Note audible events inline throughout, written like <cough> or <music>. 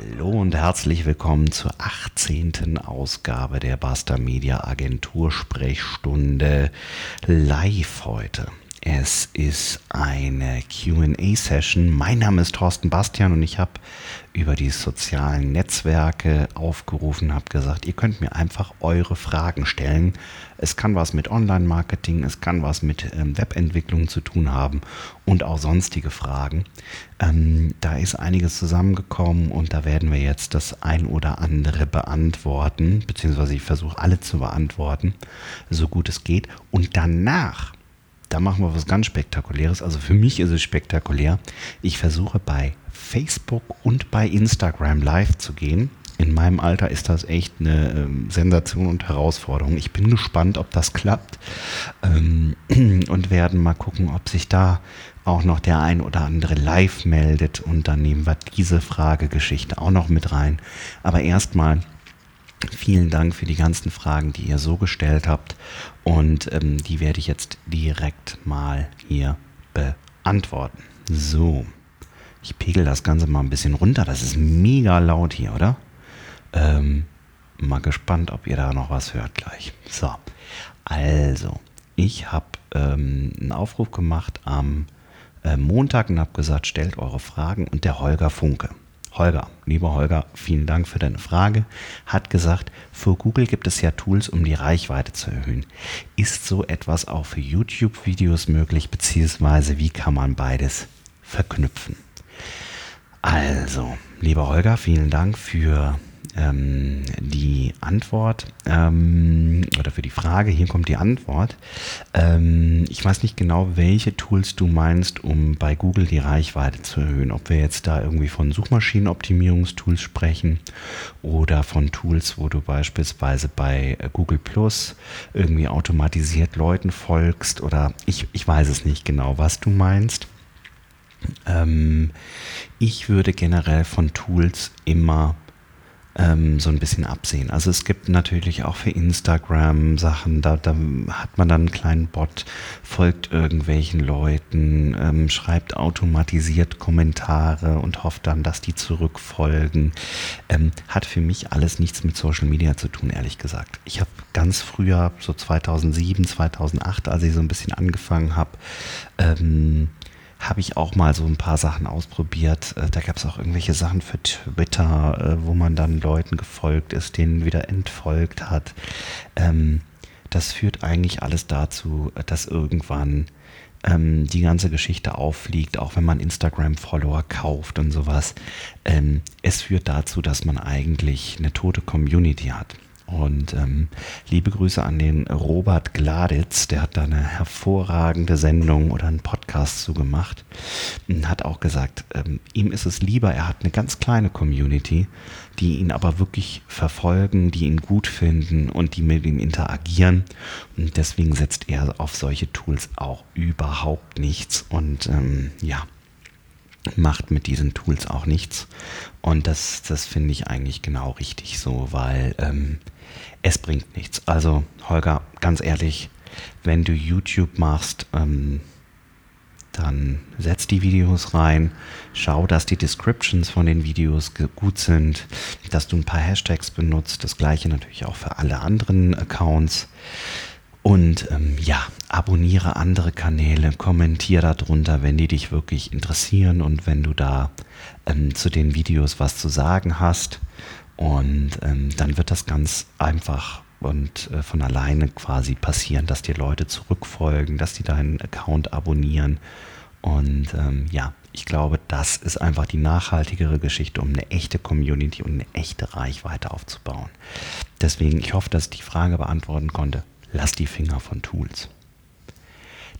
Hallo und herzlich willkommen zur 18. Ausgabe der Basta Media Agentur Sprechstunde live heute. Es ist eine QA-Session. Mein Name ist Thorsten Bastian und ich habe über die sozialen Netzwerke aufgerufen, habe gesagt, ihr könnt mir einfach eure Fragen stellen. Es kann was mit Online-Marketing, es kann was mit ähm, Webentwicklung zu tun haben und auch sonstige Fragen. Ähm, da ist einiges zusammengekommen und da werden wir jetzt das ein oder andere beantworten, beziehungsweise ich versuche alle zu beantworten, so gut es geht. Und danach da machen wir was ganz Spektakuläres. Also für mich ist es spektakulär. Ich versuche bei Facebook und bei Instagram live zu gehen. In meinem Alter ist das echt eine ähm, Sensation und Herausforderung. Ich bin gespannt, ob das klappt ähm, <clears throat> und werden mal gucken, ob sich da auch noch der ein oder andere live meldet und dann nehmen wir diese Fragegeschichte auch noch mit rein. Aber erstmal Vielen Dank für die ganzen Fragen, die ihr so gestellt habt. Und ähm, die werde ich jetzt direkt mal hier beantworten. So, ich pegel das Ganze mal ein bisschen runter. Das ist mega laut hier, oder? Ähm, mal gespannt, ob ihr da noch was hört gleich. So, also, ich habe ähm, einen Aufruf gemacht am äh, Montag und habe gesagt, stellt eure Fragen. Und der Holger Funke Holger, lieber Holger, vielen Dank für deine Frage, hat gesagt, für Google gibt es ja Tools, um die Reichweite zu erhöhen. Ist so etwas auch für YouTube-Videos möglich, beziehungsweise wie kann man beides verknüpfen? Also, lieber Holger, vielen Dank für ähm, die Antwort ähm, oder für die Frage. Hier kommt die Antwort. Ähm, ich weiß nicht genau, welche Tools du meinst, um bei Google die Reichweite zu erhöhen. Ob wir jetzt da irgendwie von Suchmaschinenoptimierungstools sprechen oder von Tools, wo du beispielsweise bei Google Plus irgendwie automatisiert Leuten folgst oder ich, ich weiß es nicht genau, was du meinst. Ähm, ich würde generell von Tools immer ähm, so ein bisschen absehen. Also es gibt natürlich auch für Instagram Sachen, da, da hat man dann einen kleinen Bot, folgt irgendwelchen Leuten, ähm, schreibt automatisiert Kommentare und hofft dann, dass die zurückfolgen. Ähm, hat für mich alles nichts mit Social Media zu tun, ehrlich gesagt. Ich habe ganz früher, so 2007, 2008, als ich so ein bisschen angefangen habe, ähm, habe ich auch mal so ein paar Sachen ausprobiert. Äh, da gab es auch irgendwelche Sachen für Twitter, äh, wo man dann Leuten gefolgt ist, denen wieder entfolgt hat. Ähm, das führt eigentlich alles dazu, dass irgendwann ähm, die ganze Geschichte auffliegt, auch wenn man Instagram-Follower kauft und sowas. Ähm, es führt dazu, dass man eigentlich eine tote Community hat. Und ähm, liebe Grüße an den Robert Gladitz, der hat da eine hervorragende Sendung oder einen Podcast zugemacht hat auch gesagt, ähm, ihm ist es lieber, er hat eine ganz kleine Community, die ihn aber wirklich verfolgen, die ihn gut finden und die mit ihm interagieren. Und deswegen setzt er auf solche Tools auch überhaupt nichts. Und ähm, ja, macht mit diesen Tools auch nichts. Und das, das finde ich eigentlich genau richtig so, weil ähm, es bringt nichts. Also Holger, ganz ehrlich, wenn du YouTube machst, ähm, dann setz die Videos rein, schau, dass die Descriptions von den Videos gut sind, dass du ein paar Hashtags benutzt, das gleiche natürlich auch für alle anderen Accounts. Und ähm, ja, abonniere andere Kanäle, kommentiere darunter, wenn die dich wirklich interessieren und wenn du da ähm, zu den Videos was zu sagen hast. Und ähm, dann wird das ganz einfach und äh, von alleine quasi passieren, dass dir Leute zurückfolgen, dass die deinen Account abonnieren. Und ähm, ja, ich glaube, das ist einfach die nachhaltigere Geschichte, um eine echte Community und eine echte Reichweite aufzubauen. Deswegen, ich hoffe, dass ich die Frage beantworten konnte. Lass die Finger von Tools.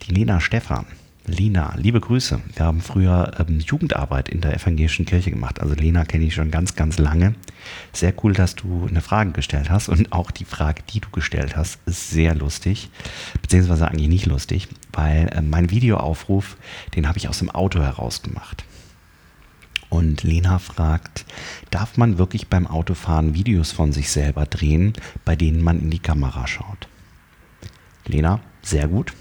Die Lena Stephan Lena, liebe Grüße. Wir haben früher ähm, Jugendarbeit in der evangelischen Kirche gemacht. Also Lena kenne ich schon ganz, ganz lange. Sehr cool, dass du eine Frage gestellt hast. Und auch die Frage, die du gestellt hast, ist sehr lustig. Beziehungsweise eigentlich nicht lustig, weil äh, mein Videoaufruf, den habe ich aus dem Auto heraus gemacht. Und Lena fragt, darf man wirklich beim Autofahren Videos von sich selber drehen, bei denen man in die Kamera schaut? Lena, sehr gut.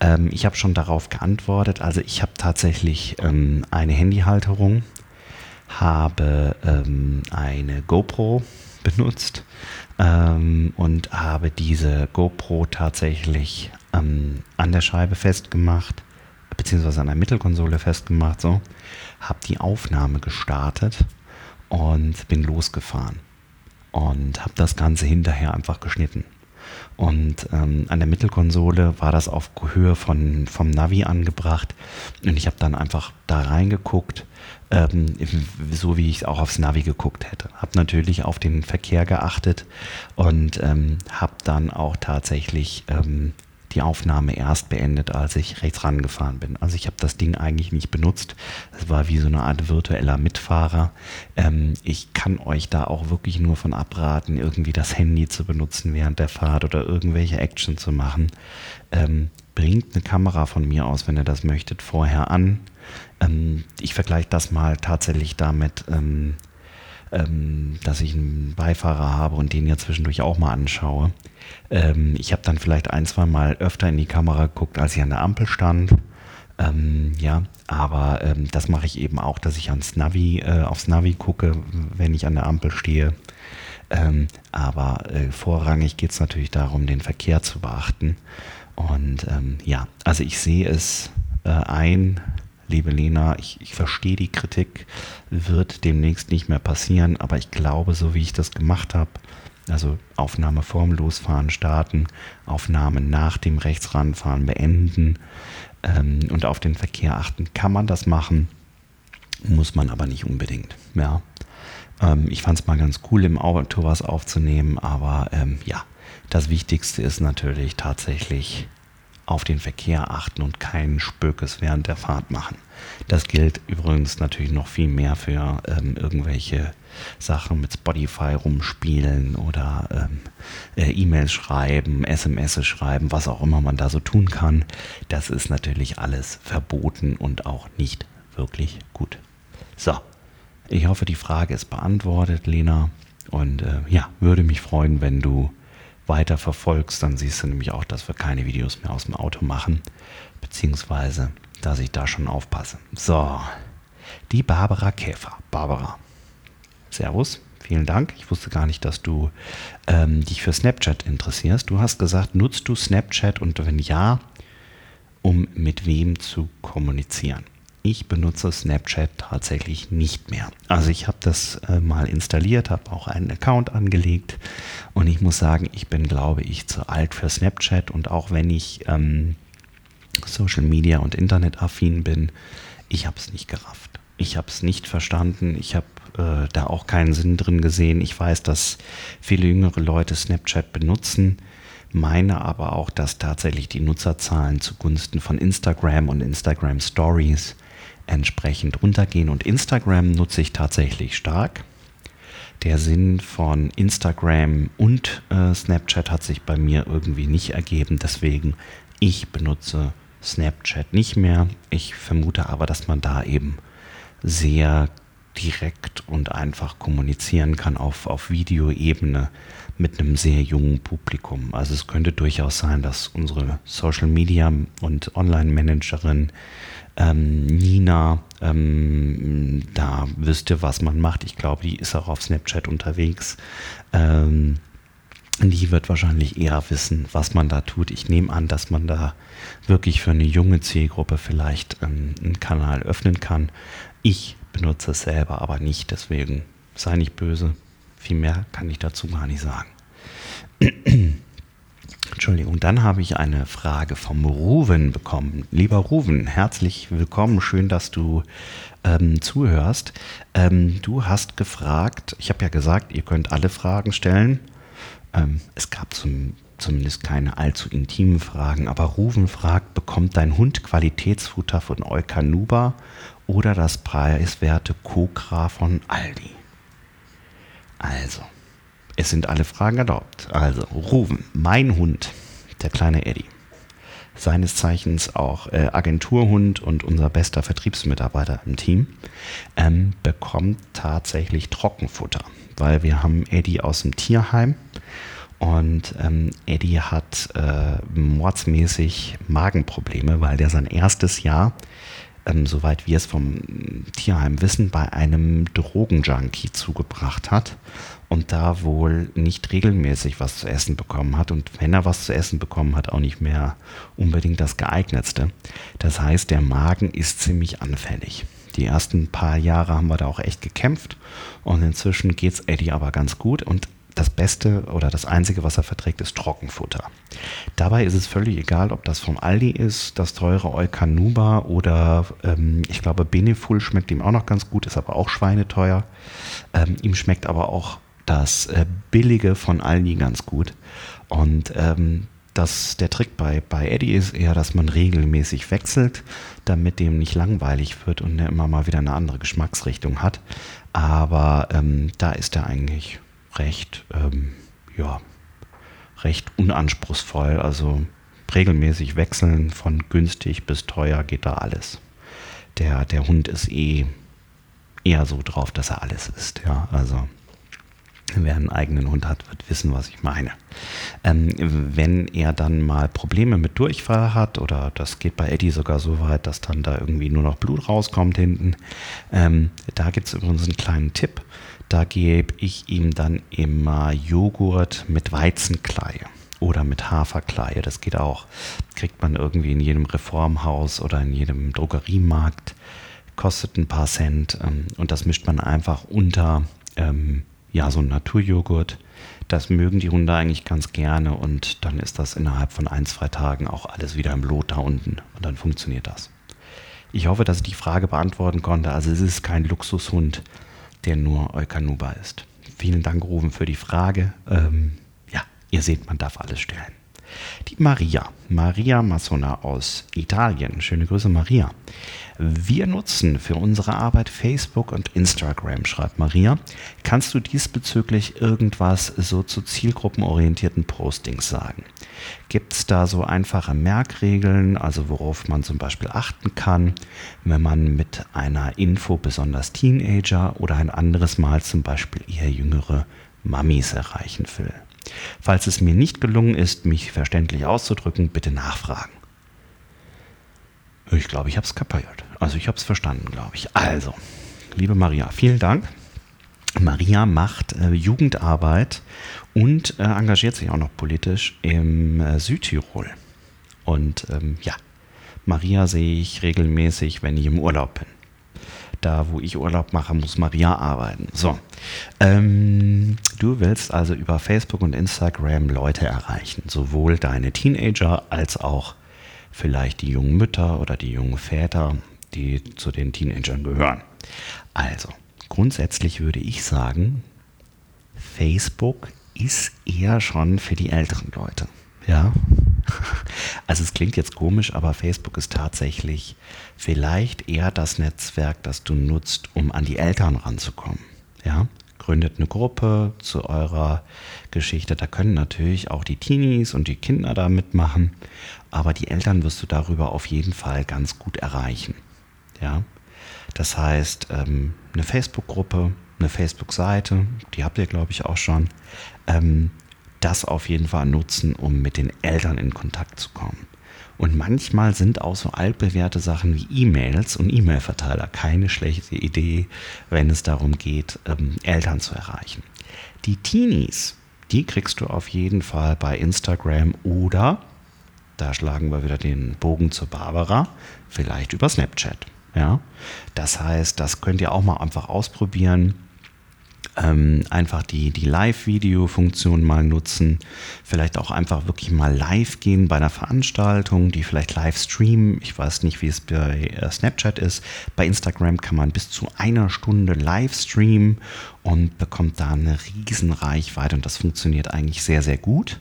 Ähm, ich habe schon darauf geantwortet. Also ich habe tatsächlich ähm, eine Handyhalterung, habe ähm, eine GoPro benutzt ähm, und habe diese GoPro tatsächlich ähm, an der Scheibe festgemacht, beziehungsweise an der Mittelkonsole festgemacht, so, habe die Aufnahme gestartet und bin losgefahren und habe das Ganze hinterher einfach geschnitten. Und ähm, an der Mittelkonsole war das auf Höhe von, vom Navi angebracht. Und ich habe dann einfach da reingeguckt, ähm, so wie ich auch aufs Navi geguckt hätte. Habe natürlich auf den Verkehr geachtet und ähm, habe dann auch tatsächlich ähm, die Aufnahme erst beendet, als ich rechts rangefahren bin. Also ich habe das Ding eigentlich nicht benutzt. Es war wie so eine Art virtueller Mitfahrer. Ähm, ich kann euch da auch wirklich nur von abraten, irgendwie das Handy zu benutzen während der Fahrt oder irgendwelche Action zu machen. Ähm, bringt eine Kamera von mir aus, wenn ihr das möchtet, vorher an. Ähm, ich vergleiche das mal tatsächlich damit, ähm, dass ich einen Beifahrer habe und den ja zwischendurch auch mal anschaue. Ähm, ich habe dann vielleicht ein, zwei Mal öfter in die Kamera geguckt, als ich an der Ampel stand. Ähm, ja, aber ähm, das mache ich eben auch, dass ich ans Navi, äh, aufs Navi gucke, wenn ich an der Ampel stehe. Ähm, aber äh, vorrangig geht es natürlich darum, den Verkehr zu beachten. Und ähm, ja, also ich sehe es äh, ein, liebe Lena, ich, ich verstehe die Kritik, wird demnächst nicht mehr passieren, aber ich glaube, so wie ich das gemacht habe, also Aufnahme vorm Losfahren starten, Aufnahme nach dem Rechtsranfahren beenden ähm, und auf den Verkehr achten, kann man das machen, muss man aber nicht unbedingt. Ja. Ähm, ich fand es mal ganz cool, im Auto was aufzunehmen, aber ähm, ja, das Wichtigste ist natürlich tatsächlich auf den Verkehr achten und keinen Spökes während der Fahrt machen. Das gilt übrigens natürlich noch viel mehr für ähm, irgendwelche Sachen mit Spotify rumspielen oder ähm, äh, E-Mails schreiben, SMS schreiben, was auch immer man da so tun kann. Das ist natürlich alles verboten und auch nicht wirklich gut. So, ich hoffe, die Frage ist beantwortet, Lena. Und äh, ja, würde mich freuen, wenn du weiter verfolgst, dann siehst du nämlich auch, dass wir keine Videos mehr aus dem Auto machen, beziehungsweise, dass ich da schon aufpasse. So, die Barbara Käfer. Barbara, Servus, vielen Dank. Ich wusste gar nicht, dass du ähm, dich für Snapchat interessierst. Du hast gesagt, nutzt du Snapchat und wenn ja, um mit wem zu kommunizieren? Ich benutze Snapchat tatsächlich nicht mehr. Also ich habe das äh, mal installiert, habe auch einen Account angelegt und ich muss sagen, ich bin, glaube ich, zu alt für Snapchat und auch wenn ich ähm, Social Media und Internet affin bin, ich habe es nicht gerafft. Ich habe es nicht verstanden. Ich habe äh, da auch keinen Sinn drin gesehen. Ich weiß, dass viele jüngere Leute Snapchat benutzen meine aber auch, dass tatsächlich die Nutzerzahlen zugunsten von Instagram und Instagram Stories entsprechend runtergehen. Und Instagram nutze ich tatsächlich stark. Der Sinn von Instagram und äh, Snapchat hat sich bei mir irgendwie nicht ergeben. Deswegen, ich benutze Snapchat nicht mehr. Ich vermute aber, dass man da eben sehr direkt und einfach kommunizieren kann auf, auf Videoebene mit einem sehr jungen Publikum. Also es könnte durchaus sein, dass unsere Social Media und Online-Managerin ähm, Nina, ähm, da wüsste, was man macht. Ich glaube, die ist auch auf Snapchat unterwegs. Ähm, die wird wahrscheinlich eher wissen, was man da tut. Ich nehme an, dass man da wirklich für eine junge Zielgruppe vielleicht ähm, einen Kanal öffnen kann. Ich benutze es selber aber nicht, deswegen sei nicht böse. Viel mehr kann ich dazu gar nicht sagen. <clears throat> Entschuldigung, dann habe ich eine Frage vom Ruven bekommen. Lieber Ruven, herzlich willkommen. Schön, dass du ähm, zuhörst. Ähm, du hast gefragt, ich habe ja gesagt, ihr könnt alle Fragen stellen. Ähm, es gab zum, zumindest keine allzu intimen Fragen, aber Ruven fragt, bekommt dein Hund Qualitätsfutter von Eukanuba oder das preiswerte Kokra von Aldi? Also, es sind alle Fragen erlaubt. Also, Ruven, mein Hund, der kleine Eddie, seines Zeichens auch äh, Agenturhund und unser bester Vertriebsmitarbeiter im Team, ähm, bekommt tatsächlich Trockenfutter, weil wir haben Eddie aus dem Tierheim und ähm, Eddie hat äh, mordsmäßig Magenprobleme, weil der sein erstes Jahr ähm, soweit wir es vom Tierheim wissen, bei einem Drogenjunkie zugebracht hat und da wohl nicht regelmäßig was zu essen bekommen hat und wenn er was zu essen bekommen hat, auch nicht mehr unbedingt das geeignetste. Das heißt, der Magen ist ziemlich anfällig. Die ersten paar Jahre haben wir da auch echt gekämpft und inzwischen geht es Eddie aber ganz gut und das Beste oder das Einzige, was er verträgt, ist Trockenfutter. Dabei ist es völlig egal, ob das vom Aldi ist, das teure Eukanuba oder ähm, ich glaube Beneful schmeckt ihm auch noch ganz gut, ist aber auch schweineteuer. Ähm, ihm schmeckt aber auch das äh, Billige von Aldi ganz gut. Und ähm, das, der Trick bei, bei Eddie ist eher, dass man regelmäßig wechselt, damit dem nicht langweilig wird und er immer mal wieder eine andere Geschmacksrichtung hat. Aber ähm, da ist er eigentlich recht, ähm, ja, recht unanspruchsvoll. Also regelmäßig wechseln von günstig bis teuer geht da alles. Der, der Hund ist eh eher so drauf, dass er alles isst. Ja, also Wer einen eigenen Hund hat, wird wissen, was ich meine. Ähm, wenn er dann mal Probleme mit Durchfall hat, oder das geht bei Eddie sogar so weit, dass dann da irgendwie nur noch Blut rauskommt hinten, ähm, da gibt es übrigens einen kleinen Tipp. Da gebe ich ihm dann immer Joghurt mit Weizenkleie oder mit Haferkleie. Das geht auch. Kriegt man irgendwie in jedem Reformhaus oder in jedem Drogeriemarkt. Kostet ein paar Cent ähm, und das mischt man einfach unter ähm, ja, so ein Naturjoghurt. Das mögen die Hunde eigentlich ganz gerne und dann ist das innerhalb von ein, zwei Tagen auch alles wieder im Lot da unten und dann funktioniert das. Ich hoffe, dass ich die Frage beantworten konnte. Also es ist kein Luxushund, der nur Eukanuba ist. Vielen Dank, Rufen, für die Frage. Ähm, ja, ihr seht, man darf alles stellen. Die Maria, Maria Massona aus Italien. Schöne Grüße, Maria. Wir nutzen für unsere Arbeit Facebook und Instagram, schreibt Maria. Kannst du diesbezüglich irgendwas so zu zielgruppenorientierten Postings sagen? Gibt es da so einfache Merkregeln, also worauf man zum Beispiel achten kann, wenn man mit einer Info besonders Teenager oder ein anderes Mal zum Beispiel eher jüngere Mamis erreichen will? Falls es mir nicht gelungen ist, mich verständlich auszudrücken, bitte nachfragen. Ich glaube, ich habe es kapiert. Also ich habe es verstanden, glaube ich. Also, liebe Maria, vielen Dank. Maria macht äh, Jugendarbeit und äh, engagiert sich auch noch politisch im äh, Südtirol. Und ähm, ja, Maria sehe ich regelmäßig, wenn ich im Urlaub bin. Da, wo ich Urlaub mache, muss Maria arbeiten. So, ähm, du willst also über Facebook und Instagram Leute erreichen, sowohl deine Teenager als auch vielleicht die jungen Mütter oder die jungen Väter, die zu den Teenagern gehören. Also, grundsätzlich würde ich sagen, Facebook ist eher schon für die älteren Leute. Ja. <laughs> Also es klingt jetzt komisch, aber Facebook ist tatsächlich vielleicht eher das Netzwerk, das du nutzt, um an die Eltern ranzukommen. Ja gründet eine Gruppe zu eurer Geschichte. Da können natürlich auch die Teenies und die Kinder da mitmachen, aber die Eltern wirst du darüber auf jeden Fall ganz gut erreichen. Ja, das heißt, ähm, eine Facebook-Gruppe, eine Facebook-Seite, die habt ihr, glaube ich, auch schon. Ähm, das auf jeden Fall nutzen, um mit den Eltern in Kontakt zu kommen. Und manchmal sind auch so altbewährte Sachen wie E-Mails und E-Mail-Verteiler keine schlechte Idee, wenn es darum geht, ähm, Eltern zu erreichen. Die Teenies, die kriegst du auf jeden Fall bei Instagram oder, da schlagen wir wieder den Bogen zur Barbara, vielleicht über Snapchat. Ja, das heißt, das könnt ihr auch mal einfach ausprobieren ähm, einfach die, die Live-Video-Funktion mal nutzen, vielleicht auch einfach wirklich mal live gehen bei einer Veranstaltung, die vielleicht live streamen. Ich weiß nicht, wie es bei äh, Snapchat ist. Bei Instagram kann man bis zu einer Stunde live streamen und bekommt da eine riesen Reichweite und das funktioniert eigentlich sehr, sehr gut.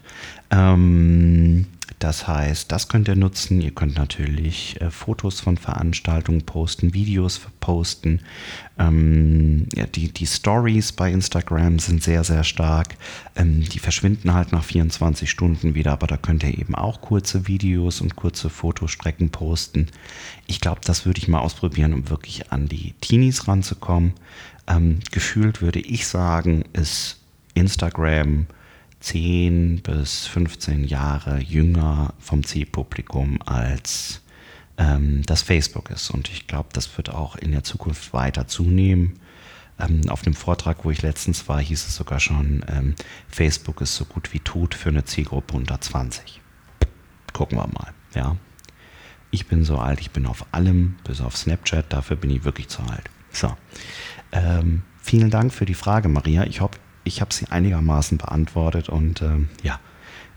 Ähm, das heißt, das könnt ihr nutzen. Ihr könnt natürlich äh, Fotos von Veranstaltungen posten, Videos posten. Ähm, ja, die, die Stories bei Instagram sind sehr, sehr stark. Ähm, die verschwinden halt nach 24 Stunden wieder, aber da könnt ihr eben auch kurze Videos und kurze Fotostrecken posten. Ich glaube, das würde ich mal ausprobieren, um wirklich an die Teenies ranzukommen. Ähm, gefühlt würde ich sagen, ist Instagram 10 bis 15 Jahre jünger vom Zielpublikum als ähm, das Facebook ist. Und ich glaube, das wird auch in der Zukunft weiter zunehmen. Ähm, auf einem Vortrag, wo ich letztens war, hieß es sogar schon, ähm, Facebook ist so gut wie tot für eine Zielgruppe unter 20. Gucken wir mal, ja. Ich bin so alt, ich bin auf allem, bis auf Snapchat, dafür bin ich wirklich zu alt. So. Ähm, vielen Dank für die Frage, Maria. Ich hoffe, ich habe sie einigermaßen beantwortet und ähm, ja,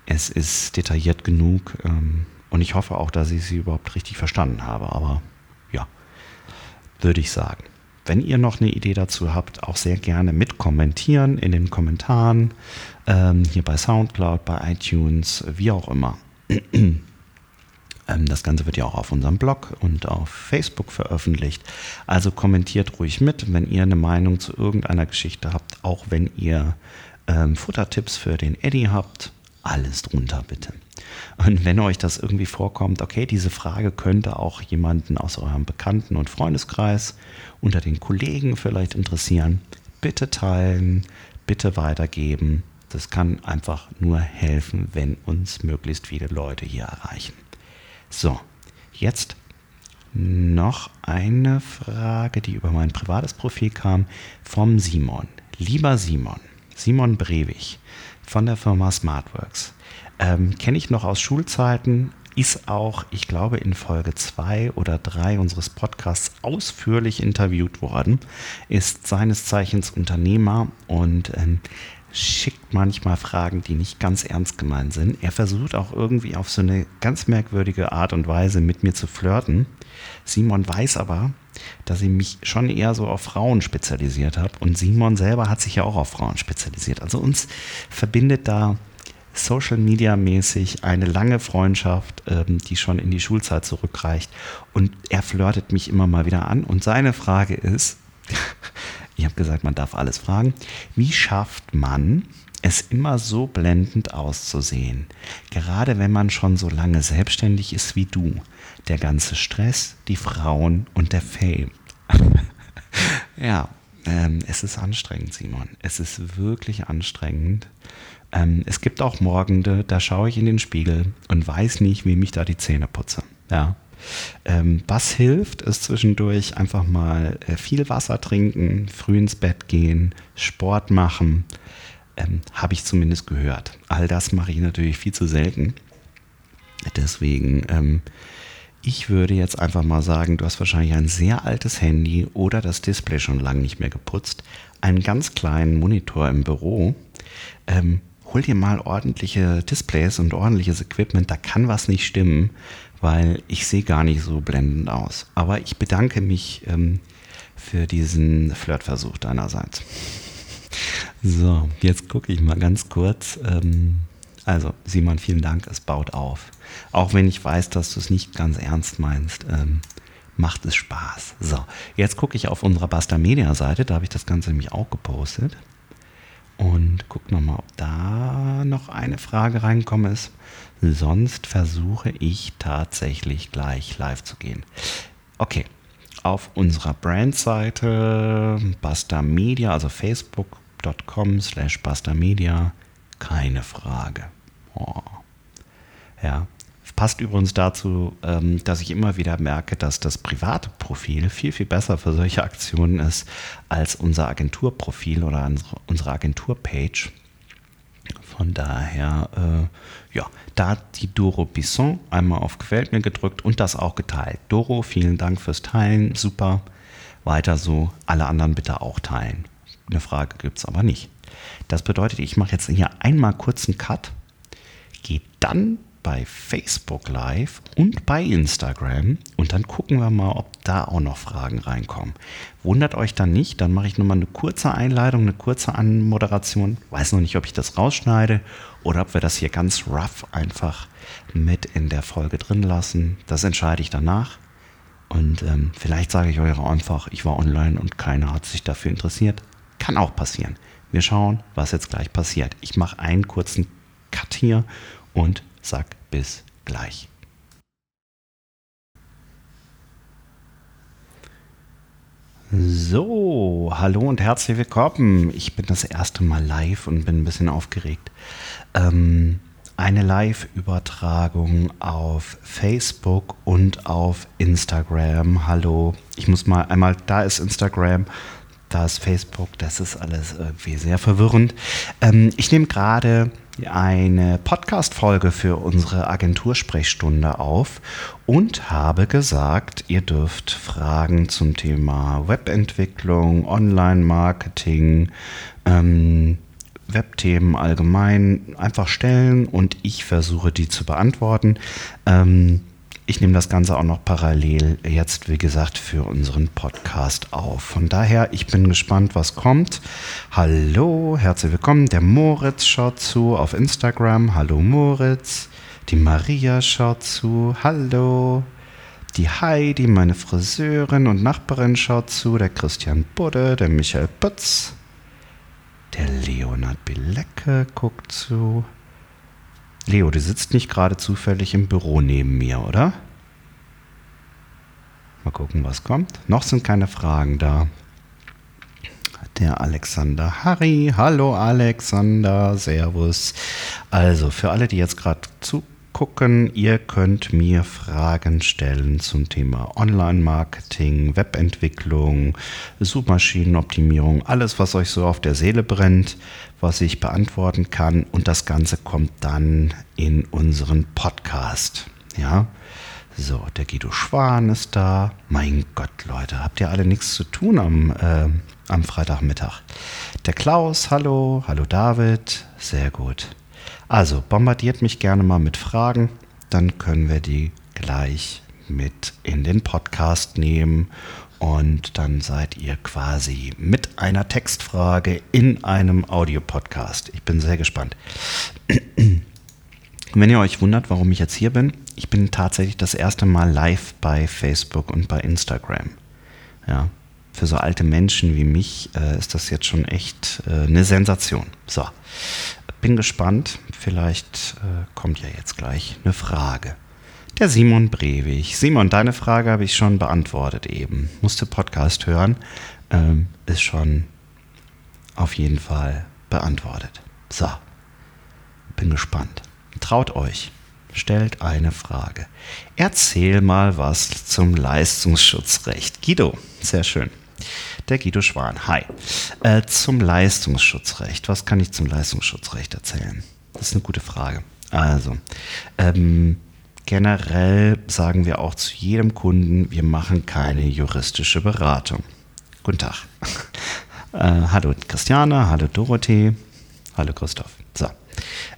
es ist detailliert genug ähm, und ich hoffe auch, dass ich sie überhaupt richtig verstanden habe. Aber ja, würde ich sagen. Wenn ihr noch eine Idee dazu habt, auch sehr gerne mitkommentieren in den Kommentaren, ähm, hier bei SoundCloud, bei iTunes, wie auch immer. Ähm, das Ganze wird ja auch auf unserem Blog und auf Facebook veröffentlicht. Also kommentiert ruhig mit, wenn ihr eine Meinung zu irgendeiner Geschichte habt, auch wenn ihr ähm, Futtertipps für den Eddie habt. Alles drunter bitte. Und wenn euch das irgendwie vorkommt, okay, diese Frage könnte auch jemanden aus eurem Bekannten- und Freundeskreis unter den Kollegen vielleicht interessieren, bitte teilen, bitte weitergeben. Das kann einfach nur helfen, wenn uns möglichst viele Leute hier erreichen. So, jetzt noch eine Frage, die über mein privates Profil kam, vom Simon. Lieber Simon, Simon Brewig von der Firma Smartworks. Ähm, Kenne ich noch aus Schulzeiten, ist auch, ich glaube, in Folge 2 oder 3 unseres Podcasts ausführlich interviewt worden, ist seines Zeichens Unternehmer und ähm, schickt manchmal Fragen, die nicht ganz ernst gemeint sind. Er versucht auch irgendwie auf so eine ganz merkwürdige Art und Weise mit mir zu flirten. Simon weiß aber, dass ich mich schon eher so auf Frauen spezialisiert habe und Simon selber hat sich ja auch auf Frauen spezialisiert. Also uns verbindet da Social Media mäßig eine lange Freundschaft, ähm, die schon in die Schulzeit zurückreicht. Und er flirtet mich immer mal wieder an. Und seine Frage ist, <laughs> ich habe gesagt, man darf alles fragen. Wie schafft man es immer so blendend auszusehen? Gerade wenn man schon so lange selbstständig ist wie du. Der ganze Stress, die Frauen und der Fame. <laughs> ja, ähm, es ist anstrengend, Simon. Es ist wirklich anstrengend. Ähm, es gibt auch Morgende, da schaue ich in den Spiegel und weiß nicht, wie mich da die Zähne putze. Ja. Ähm, was hilft, ist zwischendurch einfach mal äh, viel Wasser trinken, früh ins Bett gehen, Sport machen. Ähm, Habe ich zumindest gehört. All das mache ich natürlich viel zu selten. Deswegen, ähm, ich würde jetzt einfach mal sagen, du hast wahrscheinlich ein sehr altes Handy oder das Display schon lange nicht mehr geputzt, einen ganz kleinen Monitor im Büro. Ähm, hol dir mal ordentliche Displays und ordentliches Equipment, da kann was nicht stimmen weil ich sehe gar nicht so blendend aus. Aber ich bedanke mich ähm, für diesen Flirtversuch deinerseits. So, jetzt gucke ich mal ganz kurz. Ähm, also, Simon, vielen Dank, es baut auf. Auch wenn ich weiß, dass du es nicht ganz ernst meinst, ähm, macht es Spaß. So, jetzt gucke ich auf unserer Basta Media Seite, da habe ich das Ganze nämlich auch gepostet. Und guck nochmal, ob da noch eine Frage reinkommen ist. Sonst versuche ich tatsächlich gleich live zu gehen. Okay, auf unserer Brandseite Basta Media, also facebook.com slash Basta Media, keine Frage. Oh. Ja, passt übrigens dazu, ähm, dass ich immer wieder merke, dass das private Profil viel, viel besser für solche Aktionen ist als unser Agenturprofil oder unsere Agenturpage. Von daher, äh, ja, da hat die Doro Bisson einmal auf Gefällt mir gedrückt und das auch geteilt. Doro, vielen Dank fürs Teilen, super. Weiter so, alle anderen bitte auch teilen. Eine Frage gibt es aber nicht. Das bedeutet, ich mache jetzt hier einmal kurz einen Cut, gehe dann bei Facebook Live und bei Instagram und dann gucken wir mal, ob da auch noch Fragen reinkommen. Wundert euch dann nicht, dann mache ich nochmal eine kurze Einleitung, eine kurze Anmoderation. Weiß noch nicht, ob ich das rausschneide oder ob wir das hier ganz rough einfach mit in der Folge drin lassen. Das entscheide ich danach. Und ähm, vielleicht sage ich euch einfach, ich war online und keiner hat sich dafür interessiert. Kann auch passieren. Wir schauen, was jetzt gleich passiert. Ich mache einen kurzen Cut hier und sag bis gleich. So, hallo und herzlich willkommen. Ich bin das erste Mal live und bin ein bisschen aufgeregt. Ähm, eine Live-Übertragung auf Facebook und auf Instagram. Hallo, ich muss mal einmal, da ist Instagram, ist Facebook, das ist alles irgendwie sehr verwirrend. Ähm, ich nehme gerade eine Podcast-Folge für unsere Agentursprechstunde auf und habe gesagt, ihr dürft Fragen zum Thema Webentwicklung, Online-Marketing, ähm, Webthemen allgemein einfach stellen und ich versuche die zu beantworten. Ähm, ich nehme das Ganze auch noch parallel jetzt, wie gesagt, für unseren Podcast auf. Von daher, ich bin gespannt, was kommt. Hallo, herzlich willkommen. Der Moritz schaut zu auf Instagram. Hallo Moritz. Die Maria schaut zu. Hallo. Die Heidi, meine Friseurin und Nachbarin, schaut zu. Der Christian Budde, der Michael Putz. Der Leonard Bilecke guckt zu. Leo, du sitzt nicht gerade zufällig im Büro neben mir, oder? Mal gucken, was kommt. Noch sind keine Fragen da. Der Alexander Harry. Hallo Alexander, Servus. Also für alle, die jetzt gerade zu gucken. Ihr könnt mir Fragen stellen zum Thema Online-Marketing, Webentwicklung, Suchmaschinenoptimierung, alles, was euch so auf der Seele brennt, was ich beantworten kann. Und das Ganze kommt dann in unseren Podcast. Ja. So, der Guido Schwan ist da. Mein Gott, Leute, habt ihr alle nichts zu tun am, äh, am Freitagmittag? Der Klaus, hallo. Hallo David. Sehr gut. Also bombardiert mich gerne mal mit Fragen, dann können wir die gleich mit in den Podcast nehmen und dann seid ihr quasi mit einer Textfrage in einem Audiopodcast. Ich bin sehr gespannt. <clears throat> Wenn ihr euch wundert, warum ich jetzt hier bin, ich bin tatsächlich das erste Mal live bei Facebook und bei Instagram. Ja, für so alte Menschen wie mich äh, ist das jetzt schon echt äh, eine Sensation. So, bin gespannt. Vielleicht äh, kommt ja jetzt gleich eine Frage. Der Simon Brewig. Simon, deine Frage habe ich schon beantwortet eben. Musste Podcast hören. Ähm, ist schon auf jeden Fall beantwortet. So, bin gespannt. Traut euch. Stellt eine Frage. Erzähl mal was zum Leistungsschutzrecht. Guido, sehr schön der Guido Schwan. Hi. Äh, zum Leistungsschutzrecht. Was kann ich zum Leistungsschutzrecht erzählen? Das ist eine gute Frage. Also, ähm, generell sagen wir auch zu jedem Kunden, wir machen keine juristische Beratung. Guten Tag. <laughs> äh, hallo Christiane, hallo Dorothee, hallo Christoph. So.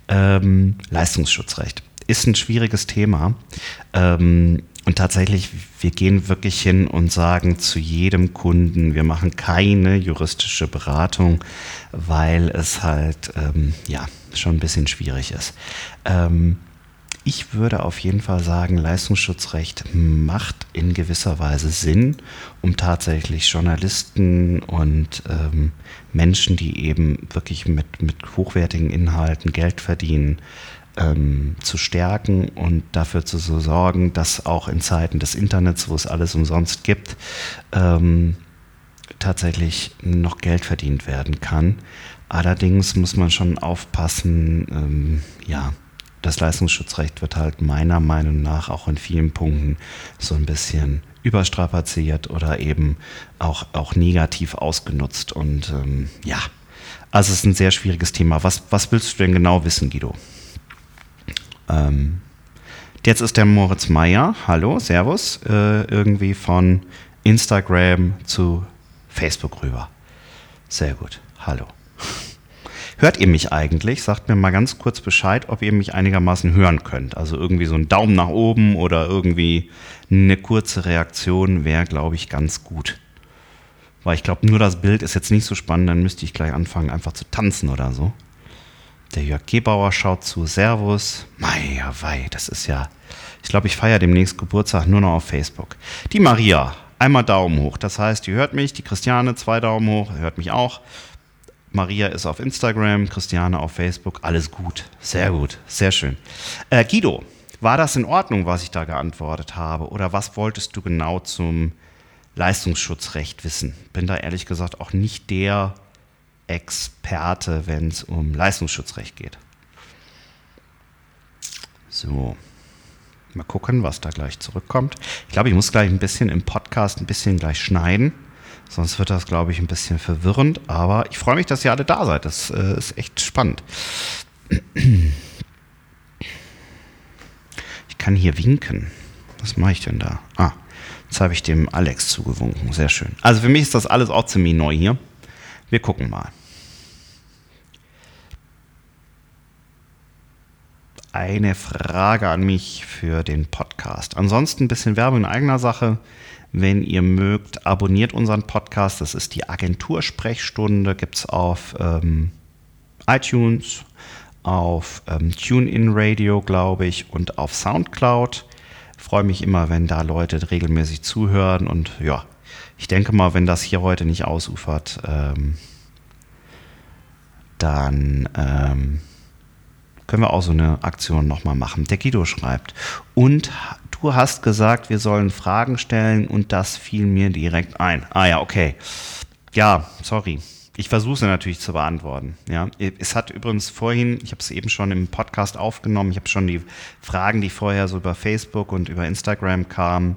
Ähm, Leistungsschutzrecht ist ein schwieriges Thema. Ähm, und tatsächlich, wir gehen wirklich hin und sagen zu jedem Kunden, wir machen keine juristische Beratung, weil es halt ähm, ja schon ein bisschen schwierig ist. Ähm, ich würde auf jeden Fall sagen, Leistungsschutzrecht macht in gewisser Weise Sinn, um tatsächlich Journalisten und ähm, Menschen, die eben wirklich mit, mit hochwertigen Inhalten Geld verdienen, ähm, zu stärken und dafür zu so sorgen, dass auch in Zeiten des Internets, wo es alles umsonst gibt, ähm, tatsächlich noch Geld verdient werden kann. Allerdings muss man schon aufpassen, ähm, ja, das Leistungsschutzrecht wird halt meiner Meinung nach auch in vielen Punkten so ein bisschen überstrapaziert oder eben auch, auch negativ ausgenutzt. Und ähm, ja, also es ist ein sehr schwieriges Thema. Was, was willst du denn genau wissen, Guido? Ähm, jetzt ist der Moritz Meyer, hallo, Servus, äh, irgendwie von Instagram zu Facebook rüber. Sehr gut, hallo. Hört ihr mich eigentlich? Sagt mir mal ganz kurz Bescheid, ob ihr mich einigermaßen hören könnt. Also irgendwie so ein Daumen nach oben oder irgendwie eine kurze Reaktion wäre, glaube ich, ganz gut. Weil ich glaube, nur das Bild ist jetzt nicht so spannend, dann müsste ich gleich anfangen, einfach zu tanzen oder so. Der Jörg Gebauer schaut zu. Servus. Meier wei, das ist ja. Ich glaube, ich feiere demnächst Geburtstag nur noch auf Facebook. Die Maria, einmal Daumen hoch. Das heißt, die hört mich. Die Christiane, zwei Daumen hoch, hört mich auch. Maria ist auf Instagram, Christiane auf Facebook. Alles gut. Sehr gut. Sehr schön. Äh, Guido, war das in Ordnung, was ich da geantwortet habe? Oder was wolltest du genau zum Leistungsschutzrecht wissen? Bin da ehrlich gesagt auch nicht der Experte, wenn es um Leistungsschutzrecht geht. So. Mal gucken, was da gleich zurückkommt. Ich glaube, ich muss gleich ein bisschen im Podcast ein bisschen gleich schneiden. Sonst wird das, glaube ich, ein bisschen verwirrend. Aber ich freue mich, dass ihr alle da seid. Das äh, ist echt spannend. Ich kann hier winken. Was mache ich denn da? Ah, jetzt habe ich dem Alex zugewunken. Sehr schön. Also für mich ist das alles auch ziemlich neu hier. Wir gucken mal. Eine Frage an mich für den Podcast. Ansonsten ein bisschen Werbung in eigener Sache. Wenn ihr mögt, abonniert unseren Podcast. Das ist die Agentursprechstunde. Gibt es auf ähm, iTunes, auf ähm, TuneIn Radio, glaube ich, und auf Soundcloud. Freue mich immer, wenn da Leute regelmäßig zuhören. Und ja, ich denke mal, wenn das hier heute nicht ausufert, ähm, dann ähm, können wir auch so eine Aktion nochmal machen. Der Guido schreibt. Und du hast gesagt, wir sollen Fragen stellen und das fiel mir direkt ein. Ah ja, okay. Ja, sorry. Ich versuche sie natürlich zu beantworten. Ja, es hat übrigens vorhin, ich habe es eben schon im Podcast aufgenommen, ich habe schon die Fragen, die vorher so über Facebook und über Instagram kamen,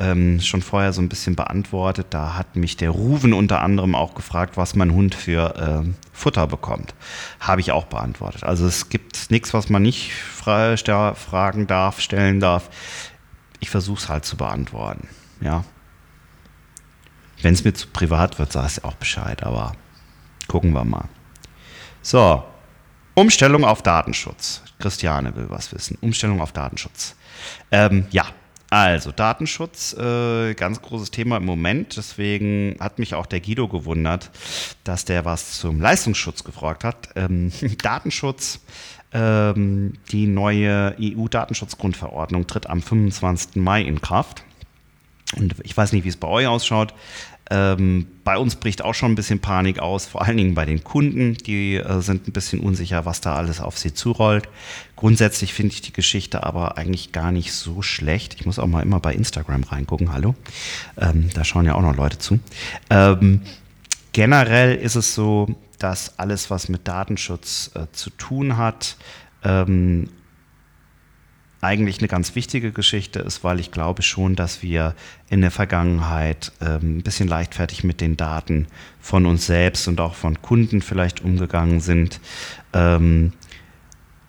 ähm, schon vorher so ein bisschen beantwortet. Da hat mich der Ruven unter anderem auch gefragt, was mein Hund für äh, Futter bekommt. Habe ich auch beantwortet. Also es gibt nichts, was man nicht fra fragen darf, stellen darf. Ich versuche es halt zu beantworten. Ja. Wenn es mir zu privat wird, sag ich auch Bescheid, aber Gucken wir mal. So, Umstellung auf Datenschutz. Christiane will was wissen. Umstellung auf Datenschutz. Ähm, ja, also Datenschutz, äh, ganz großes Thema im Moment. Deswegen hat mich auch der Guido gewundert, dass der was zum Leistungsschutz gefragt hat. Ähm, <laughs> Datenschutz, ähm, die neue EU-Datenschutzgrundverordnung tritt am 25. Mai in Kraft. Und ich weiß nicht, wie es bei euch ausschaut. Ähm, bei uns bricht auch schon ein bisschen Panik aus, vor allen Dingen bei den Kunden. Die äh, sind ein bisschen unsicher, was da alles auf sie zurollt. Grundsätzlich finde ich die Geschichte aber eigentlich gar nicht so schlecht. Ich muss auch mal immer bei Instagram reingucken. Hallo. Ähm, da schauen ja auch noch Leute zu. Ähm, generell ist es so, dass alles, was mit Datenschutz äh, zu tun hat, ähm, eigentlich eine ganz wichtige Geschichte ist, weil ich glaube schon, dass wir in der Vergangenheit ähm, ein bisschen leichtfertig mit den Daten von uns selbst und auch von Kunden vielleicht umgegangen sind. Ähm,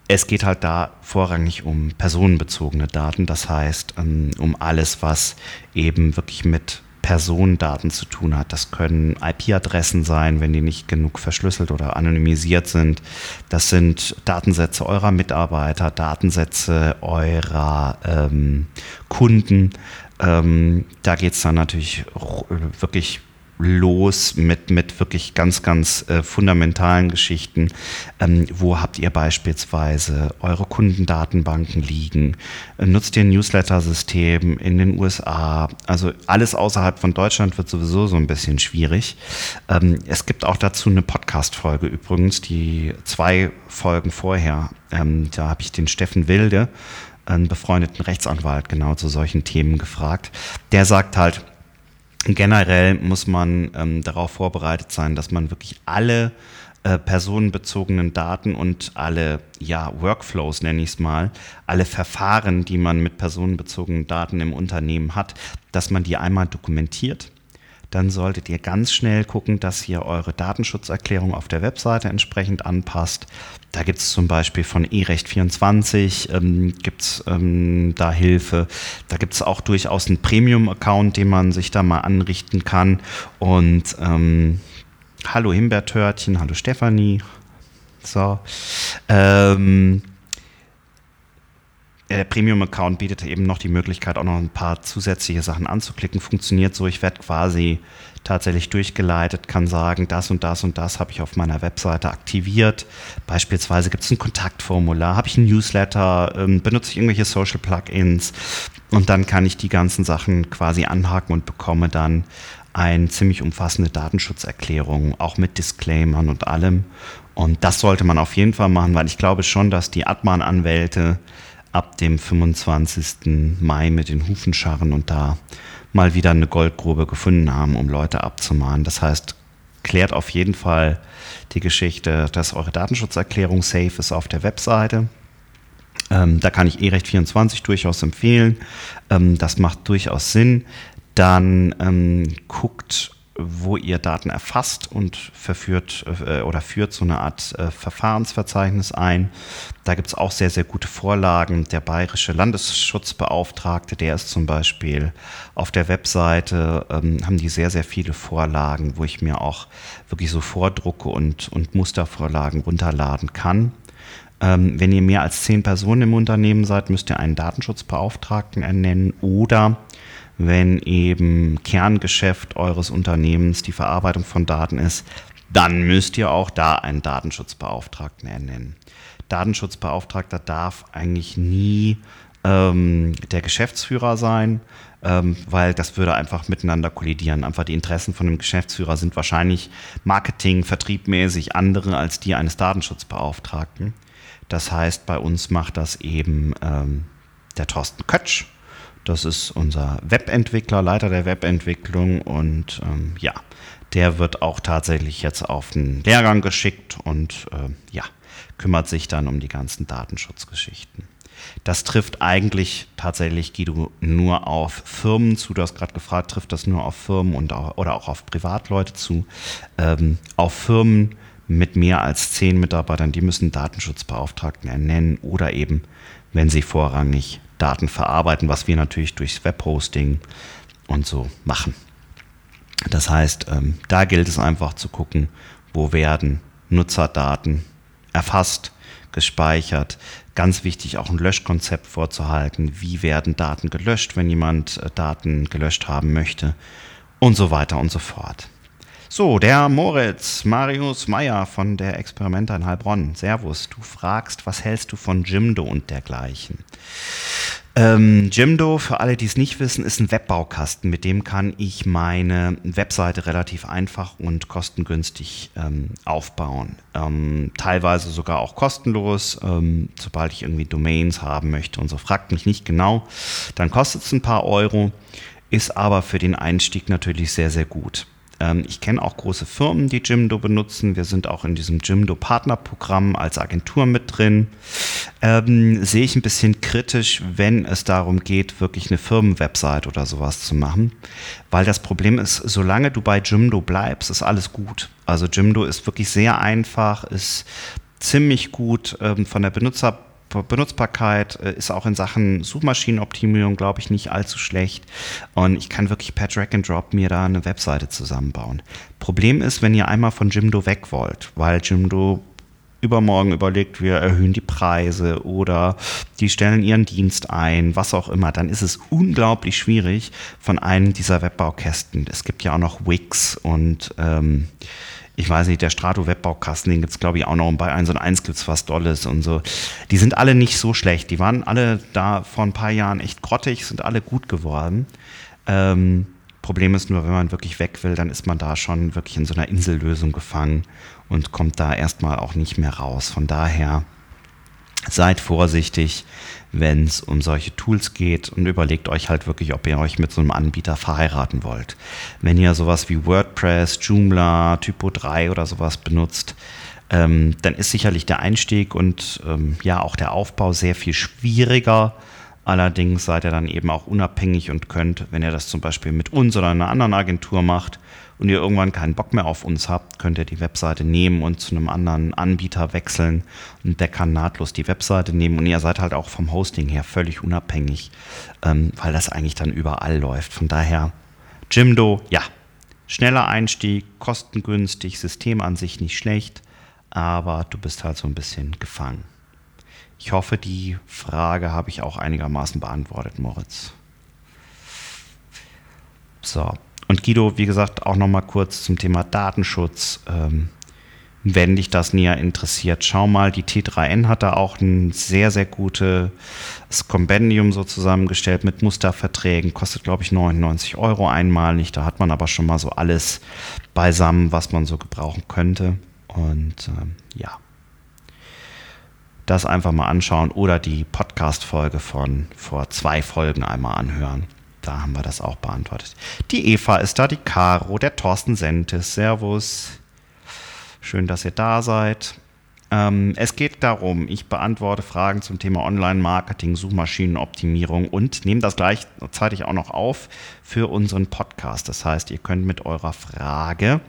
es geht halt da vorrangig um personenbezogene Daten, das heißt ähm, um alles, was eben wirklich mit Personendaten zu tun hat. Das können IP-Adressen sein, wenn die nicht genug verschlüsselt oder anonymisiert sind. Das sind Datensätze eurer Mitarbeiter, Datensätze eurer ähm, Kunden. Ähm, da geht es dann natürlich wirklich los mit, mit wirklich ganz, ganz äh, fundamentalen Geschichten. Ähm, wo habt ihr beispielsweise eure Kundendatenbanken liegen? Äh, nutzt ihr ein Newsletter-System in den USA? Also alles außerhalb von Deutschland wird sowieso so ein bisschen schwierig. Ähm, es gibt auch dazu eine Podcast-Folge übrigens, die zwei Folgen vorher. Ähm, da habe ich den Steffen Wilde, einen befreundeten Rechtsanwalt, genau zu solchen Themen gefragt. Der sagt halt, generell muss man ähm, darauf vorbereitet sein, dass man wirklich alle äh, personenbezogenen Daten und alle ja, Workflows, nenne ich es mal, alle Verfahren, die man mit personenbezogenen Daten im Unternehmen hat, dass man die einmal dokumentiert dann solltet ihr ganz schnell gucken, dass ihr eure Datenschutzerklärung auf der Webseite entsprechend anpasst. Da gibt es zum Beispiel von eRecht24 ähm, gibt es ähm, da Hilfe. Da gibt es auch durchaus einen Premium-Account, den man sich da mal anrichten kann. Und ähm, hallo Himbeertörtchen, hallo Stefanie. So. Ähm, der Premium-Account bietet eben noch die Möglichkeit, auch noch ein paar zusätzliche Sachen anzuklicken. Funktioniert so, ich werde quasi tatsächlich durchgeleitet, kann sagen, das und das und das habe ich auf meiner Webseite aktiviert. Beispielsweise gibt es ein Kontaktformular, habe ich ein Newsletter, ähm, benutze ich irgendwelche Social Plugins und dann kann ich die ganzen Sachen quasi anhaken und bekomme dann eine ziemlich umfassende Datenschutzerklärung, auch mit Disclaimern und allem. Und das sollte man auf jeden Fall machen, weil ich glaube schon, dass die Adman-Anwälte ab dem 25. Mai mit den Hufen scharren und da mal wieder eine Goldgrube gefunden haben, um Leute abzumahnen. Das heißt, klärt auf jeden Fall die Geschichte, dass eure Datenschutzerklärung safe ist auf der Webseite. Ähm, da kann ich eRecht24 durchaus empfehlen. Ähm, das macht durchaus Sinn. Dann ähm, guckt wo ihr Daten erfasst und verführt äh, oder führt so eine Art äh, Verfahrensverzeichnis ein. Da gibt es auch sehr, sehr gute Vorlagen. Der bayerische Landesschutzbeauftragte, der ist zum Beispiel auf der Webseite, ähm, haben die sehr, sehr viele Vorlagen, wo ich mir auch wirklich so vordrucke und, und Mustervorlagen runterladen kann. Ähm, wenn ihr mehr als zehn Personen im Unternehmen seid, müsst ihr einen Datenschutzbeauftragten ernennen oder wenn eben Kerngeschäft eures Unternehmens die Verarbeitung von Daten ist, dann müsst ihr auch da einen Datenschutzbeauftragten ernennen. Datenschutzbeauftragter darf eigentlich nie ähm, der Geschäftsführer sein, ähm, weil das würde einfach miteinander kollidieren. Einfach die Interessen von einem Geschäftsführer sind wahrscheinlich Marketing, Vertriebmäßig andere als die eines Datenschutzbeauftragten. Das heißt, bei uns macht das eben ähm, der Thorsten Kötsch das ist unser Webentwickler, Leiter der Webentwicklung und ähm, ja, der wird auch tatsächlich jetzt auf einen Lehrgang geschickt und äh, ja, kümmert sich dann um die ganzen Datenschutzgeschichten. Das trifft eigentlich tatsächlich, Guido, nur auf Firmen zu. Du hast gerade gefragt, trifft das nur auf Firmen und auch, oder auch auf Privatleute zu. Ähm, auf Firmen mit mehr als zehn Mitarbeitern, die müssen Datenschutzbeauftragten ernennen oder eben, wenn sie vorrangig Daten verarbeiten, was wir natürlich durchs Webhosting und so machen. Das heißt, ähm, da gilt es einfach zu gucken, wo werden Nutzerdaten erfasst, gespeichert. Ganz wichtig, auch ein Löschkonzept vorzuhalten. Wie werden Daten gelöscht, wenn jemand äh, Daten gelöscht haben möchte und so weiter und so fort. So, der Moritz Marius Meyer von der Experimenta in Heilbronn. Servus, du fragst, was hältst du von Jimdo und dergleichen? Ähm, Jimdo, für alle, die es nicht wissen, ist ein Webbaukasten. Mit dem kann ich meine Webseite relativ einfach und kostengünstig ähm, aufbauen. Ähm, teilweise sogar auch kostenlos, ähm, sobald ich irgendwie Domains haben möchte und so. Fragt mich nicht genau. Dann kostet es ein paar Euro, ist aber für den Einstieg natürlich sehr, sehr gut. Ähm, ich kenne auch große Firmen, die Jimdo benutzen. Wir sind auch in diesem Jimdo Partnerprogramm als Agentur mit drin. Ähm, sehe ich ein bisschen kritisch, wenn es darum geht, wirklich eine Firmenwebsite oder sowas zu machen. Weil das Problem ist, solange du bei Jimdo bleibst, ist alles gut. Also Jimdo ist wirklich sehr einfach, ist ziemlich gut ähm, von der Benutzer Benutzbarkeit äh, ist auch in Sachen Suchmaschinenoptimierung, glaube ich, nicht allzu schlecht. Und ich kann wirklich per Drag and Drop mir da eine Webseite zusammenbauen. Problem ist, wenn ihr einmal von Jimdo weg wollt, weil Jimdo übermorgen überlegt, wir erhöhen die Preise oder die stellen ihren Dienst ein, was auch immer, dann ist es unglaublich schwierig von einem dieser Webbaukästen. Es gibt ja auch noch Wix und ähm, ich weiß nicht, der Strato Webbaukasten, den gibt es glaube ich auch noch und bei 1 und 1 gibt es was Dolles und so. Die sind alle nicht so schlecht. Die waren alle da vor ein paar Jahren echt grottig, sind alle gut geworden. Ähm, Problem ist nur, wenn man wirklich weg will, dann ist man da schon wirklich in so einer Insellösung gefangen und kommt da erstmal auch nicht mehr raus. Von daher seid vorsichtig, wenn es um solche Tools geht und überlegt euch halt wirklich, ob ihr euch mit so einem Anbieter verheiraten wollt. Wenn ihr sowas wie WordPress, Joomla, Typo 3 oder sowas benutzt, ähm, dann ist sicherlich der Einstieg und ähm, ja auch der Aufbau sehr viel schwieriger. Allerdings seid ihr dann eben auch unabhängig und könnt, wenn ihr das zum Beispiel mit uns oder einer anderen Agentur macht, und ihr irgendwann keinen Bock mehr auf uns habt, könnt ihr die Webseite nehmen und zu einem anderen Anbieter wechseln und der kann nahtlos die Webseite nehmen und ihr seid halt auch vom Hosting her völlig unabhängig, ähm, weil das eigentlich dann überall läuft. Von daher, Jimdo, ja, schneller Einstieg, kostengünstig, System an sich nicht schlecht, aber du bist halt so ein bisschen gefangen. Ich hoffe, die Frage habe ich auch einigermaßen beantwortet, Moritz. So, und Guido, wie gesagt, auch nochmal kurz zum Thema Datenschutz. Ähm, wenn dich das näher interessiert, schau mal, die T3N hat da auch ein sehr, sehr gutes Kompendium so zusammengestellt mit Musterverträgen. Kostet, glaube ich, 99 Euro einmalig. Da hat man aber schon mal so alles beisammen, was man so gebrauchen könnte. Und ähm, ja, das einfach mal anschauen oder die Podcast-Folge von vor zwei Folgen einmal anhören. Da haben wir das auch beantwortet. Die Eva ist da, die Caro, der Thorsten Sentis. Servus. Schön, dass ihr da seid. Ähm, es geht darum, ich beantworte Fragen zum Thema Online-Marketing, Suchmaschinenoptimierung und nehme das gleichzeitig auch noch auf für unseren Podcast. Das heißt, ihr könnt mit eurer Frage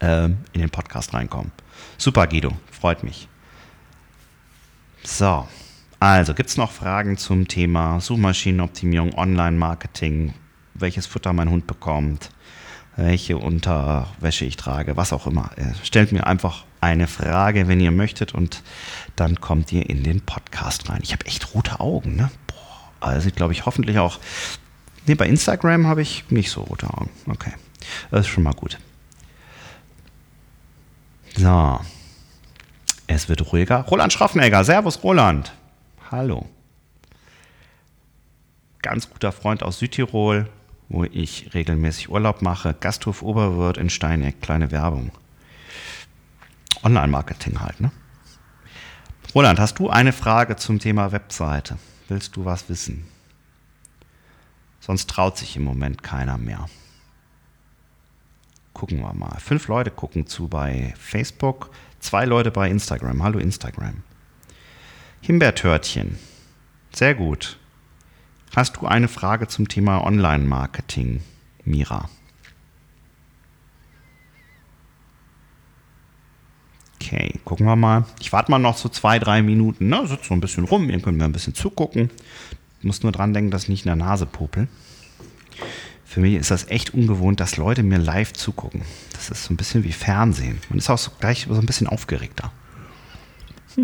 äh, in den Podcast reinkommen. Super, Guido, freut mich. So, also gibt es noch Fragen zum Thema Suchmaschinenoptimierung, Online-Marketing, welches Futter mein Hund bekommt, welche Unterwäsche ich trage, was auch immer. Äh, stellt mir einfach eine Frage, wenn ihr möchtet, und dann kommt ihr in den Podcast rein. Ich habe echt rote Augen, ne? Boah, also glaube ich hoffentlich auch. Ne, bei Instagram habe ich nicht so rote Augen. Okay, das ist schon mal gut. So. Es wird ruhiger. Roland Schraffenegger. Servus, Roland. Hallo. Ganz guter Freund aus Südtirol wo ich regelmäßig Urlaub mache. Gasthof Oberwirt in Steineck, kleine Werbung. Online-Marketing halt, ne? Roland, hast du eine Frage zum Thema Webseite? Willst du was wissen? Sonst traut sich im Moment keiner mehr. Gucken wir mal. Fünf Leute gucken zu bei Facebook, zwei Leute bei Instagram. Hallo Instagram. Himbeertörtchen. Sehr gut. Hast du eine Frage zum Thema Online-Marketing, Mira? Okay, gucken wir mal. Ich warte mal noch so zwei, drei Minuten. Ne? Sitzt so ein bisschen rum, ihr könnt mir ein bisschen zugucken. Muss nur dran denken, dass ich nicht in der Nase popel. Für mich ist das echt ungewohnt, dass Leute mir live zugucken. Das ist so ein bisschen wie Fernsehen. Man ist auch so gleich so ein bisschen aufgeregter. <laughs>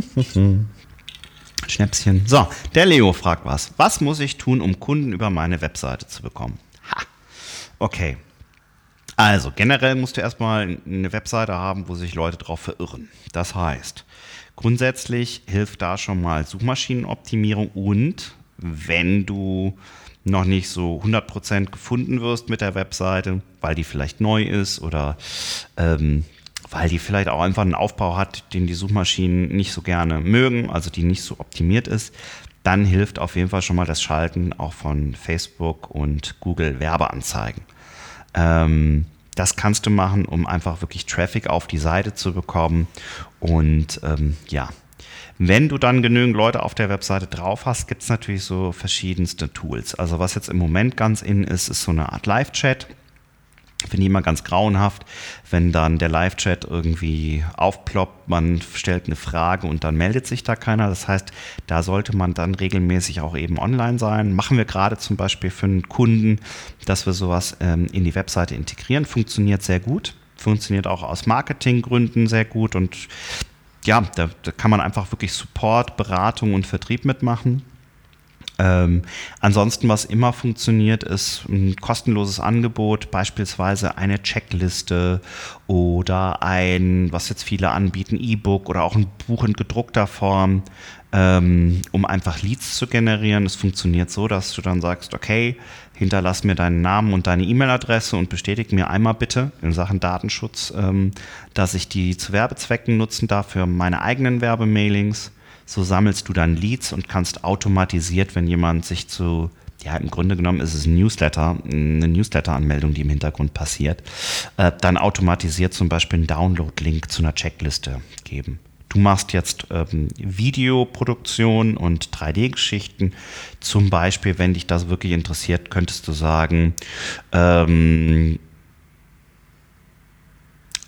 Schnäpschen. So, der Leo fragt was. Was muss ich tun, um Kunden über meine Webseite zu bekommen? Ha. Okay. Also, generell musst du erstmal eine Webseite haben, wo sich Leute drauf verirren. Das heißt, grundsätzlich hilft da schon mal Suchmaschinenoptimierung und wenn du noch nicht so 100% gefunden wirst mit der Webseite, weil die vielleicht neu ist oder ähm, weil die vielleicht auch einfach einen Aufbau hat, den die Suchmaschinen nicht so gerne mögen, also die nicht so optimiert ist, dann hilft auf jeden Fall schon mal das Schalten auch von Facebook und Google Werbeanzeigen. Ähm, das kannst du machen, um einfach wirklich Traffic auf die Seite zu bekommen. Und ähm, ja, wenn du dann genügend Leute auf der Webseite drauf hast, gibt es natürlich so verschiedenste Tools. Also was jetzt im Moment ganz in ist, ist so eine Art Live-Chat. Finde ich immer ganz grauenhaft, wenn dann der Live-Chat irgendwie aufploppt, man stellt eine Frage und dann meldet sich da keiner. Das heißt, da sollte man dann regelmäßig auch eben online sein. Machen wir gerade zum Beispiel für einen Kunden, dass wir sowas ähm, in die Webseite integrieren. Funktioniert sehr gut. Funktioniert auch aus Marketinggründen sehr gut und ja, da, da kann man einfach wirklich Support, Beratung und Vertrieb mitmachen. Ähm, ansonsten, was immer funktioniert, ist ein kostenloses Angebot, beispielsweise eine Checkliste oder ein, was jetzt viele anbieten, E-Book oder auch ein Buch in gedruckter Form, ähm, um einfach Leads zu generieren. Es funktioniert so, dass du dann sagst, okay, hinterlass mir deinen Namen und deine E-Mail-Adresse und bestätige mir einmal bitte in Sachen Datenschutz, ähm, dass ich die zu Werbezwecken nutzen darf für meine eigenen Werbemailings. So sammelst du dann Leads und kannst automatisiert, wenn jemand sich zu, ja, im Grunde genommen ist es ein Newsletter, eine Newsletter-Anmeldung, die im Hintergrund passiert, äh, dann automatisiert zum Beispiel einen Download-Link zu einer Checkliste geben. Du machst jetzt ähm, Videoproduktion und 3D-Geschichten. Zum Beispiel, wenn dich das wirklich interessiert, könntest du sagen, ähm,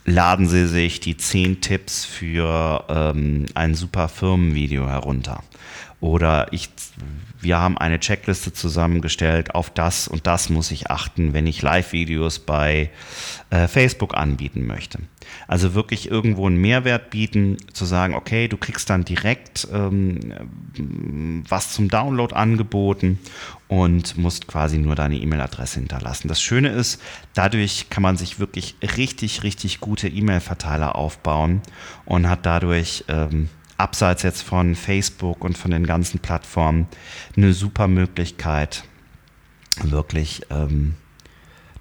laden Sie sich die 10 Tipps für ähm, ein super Firmenvideo herunter. Oder ich, wir haben eine Checkliste zusammengestellt, auf das und das muss ich achten, wenn ich Live-Videos bei äh, Facebook anbieten möchte. Also wirklich irgendwo einen Mehrwert bieten, zu sagen, okay, du kriegst dann direkt ähm, was zum Download angeboten und musst quasi nur deine E-Mail-Adresse hinterlassen. Das Schöne ist, dadurch kann man sich wirklich richtig, richtig gute E-Mail-Verteiler aufbauen und hat dadurch ähm, abseits jetzt von Facebook und von den ganzen Plattformen eine super Möglichkeit, wirklich ähm,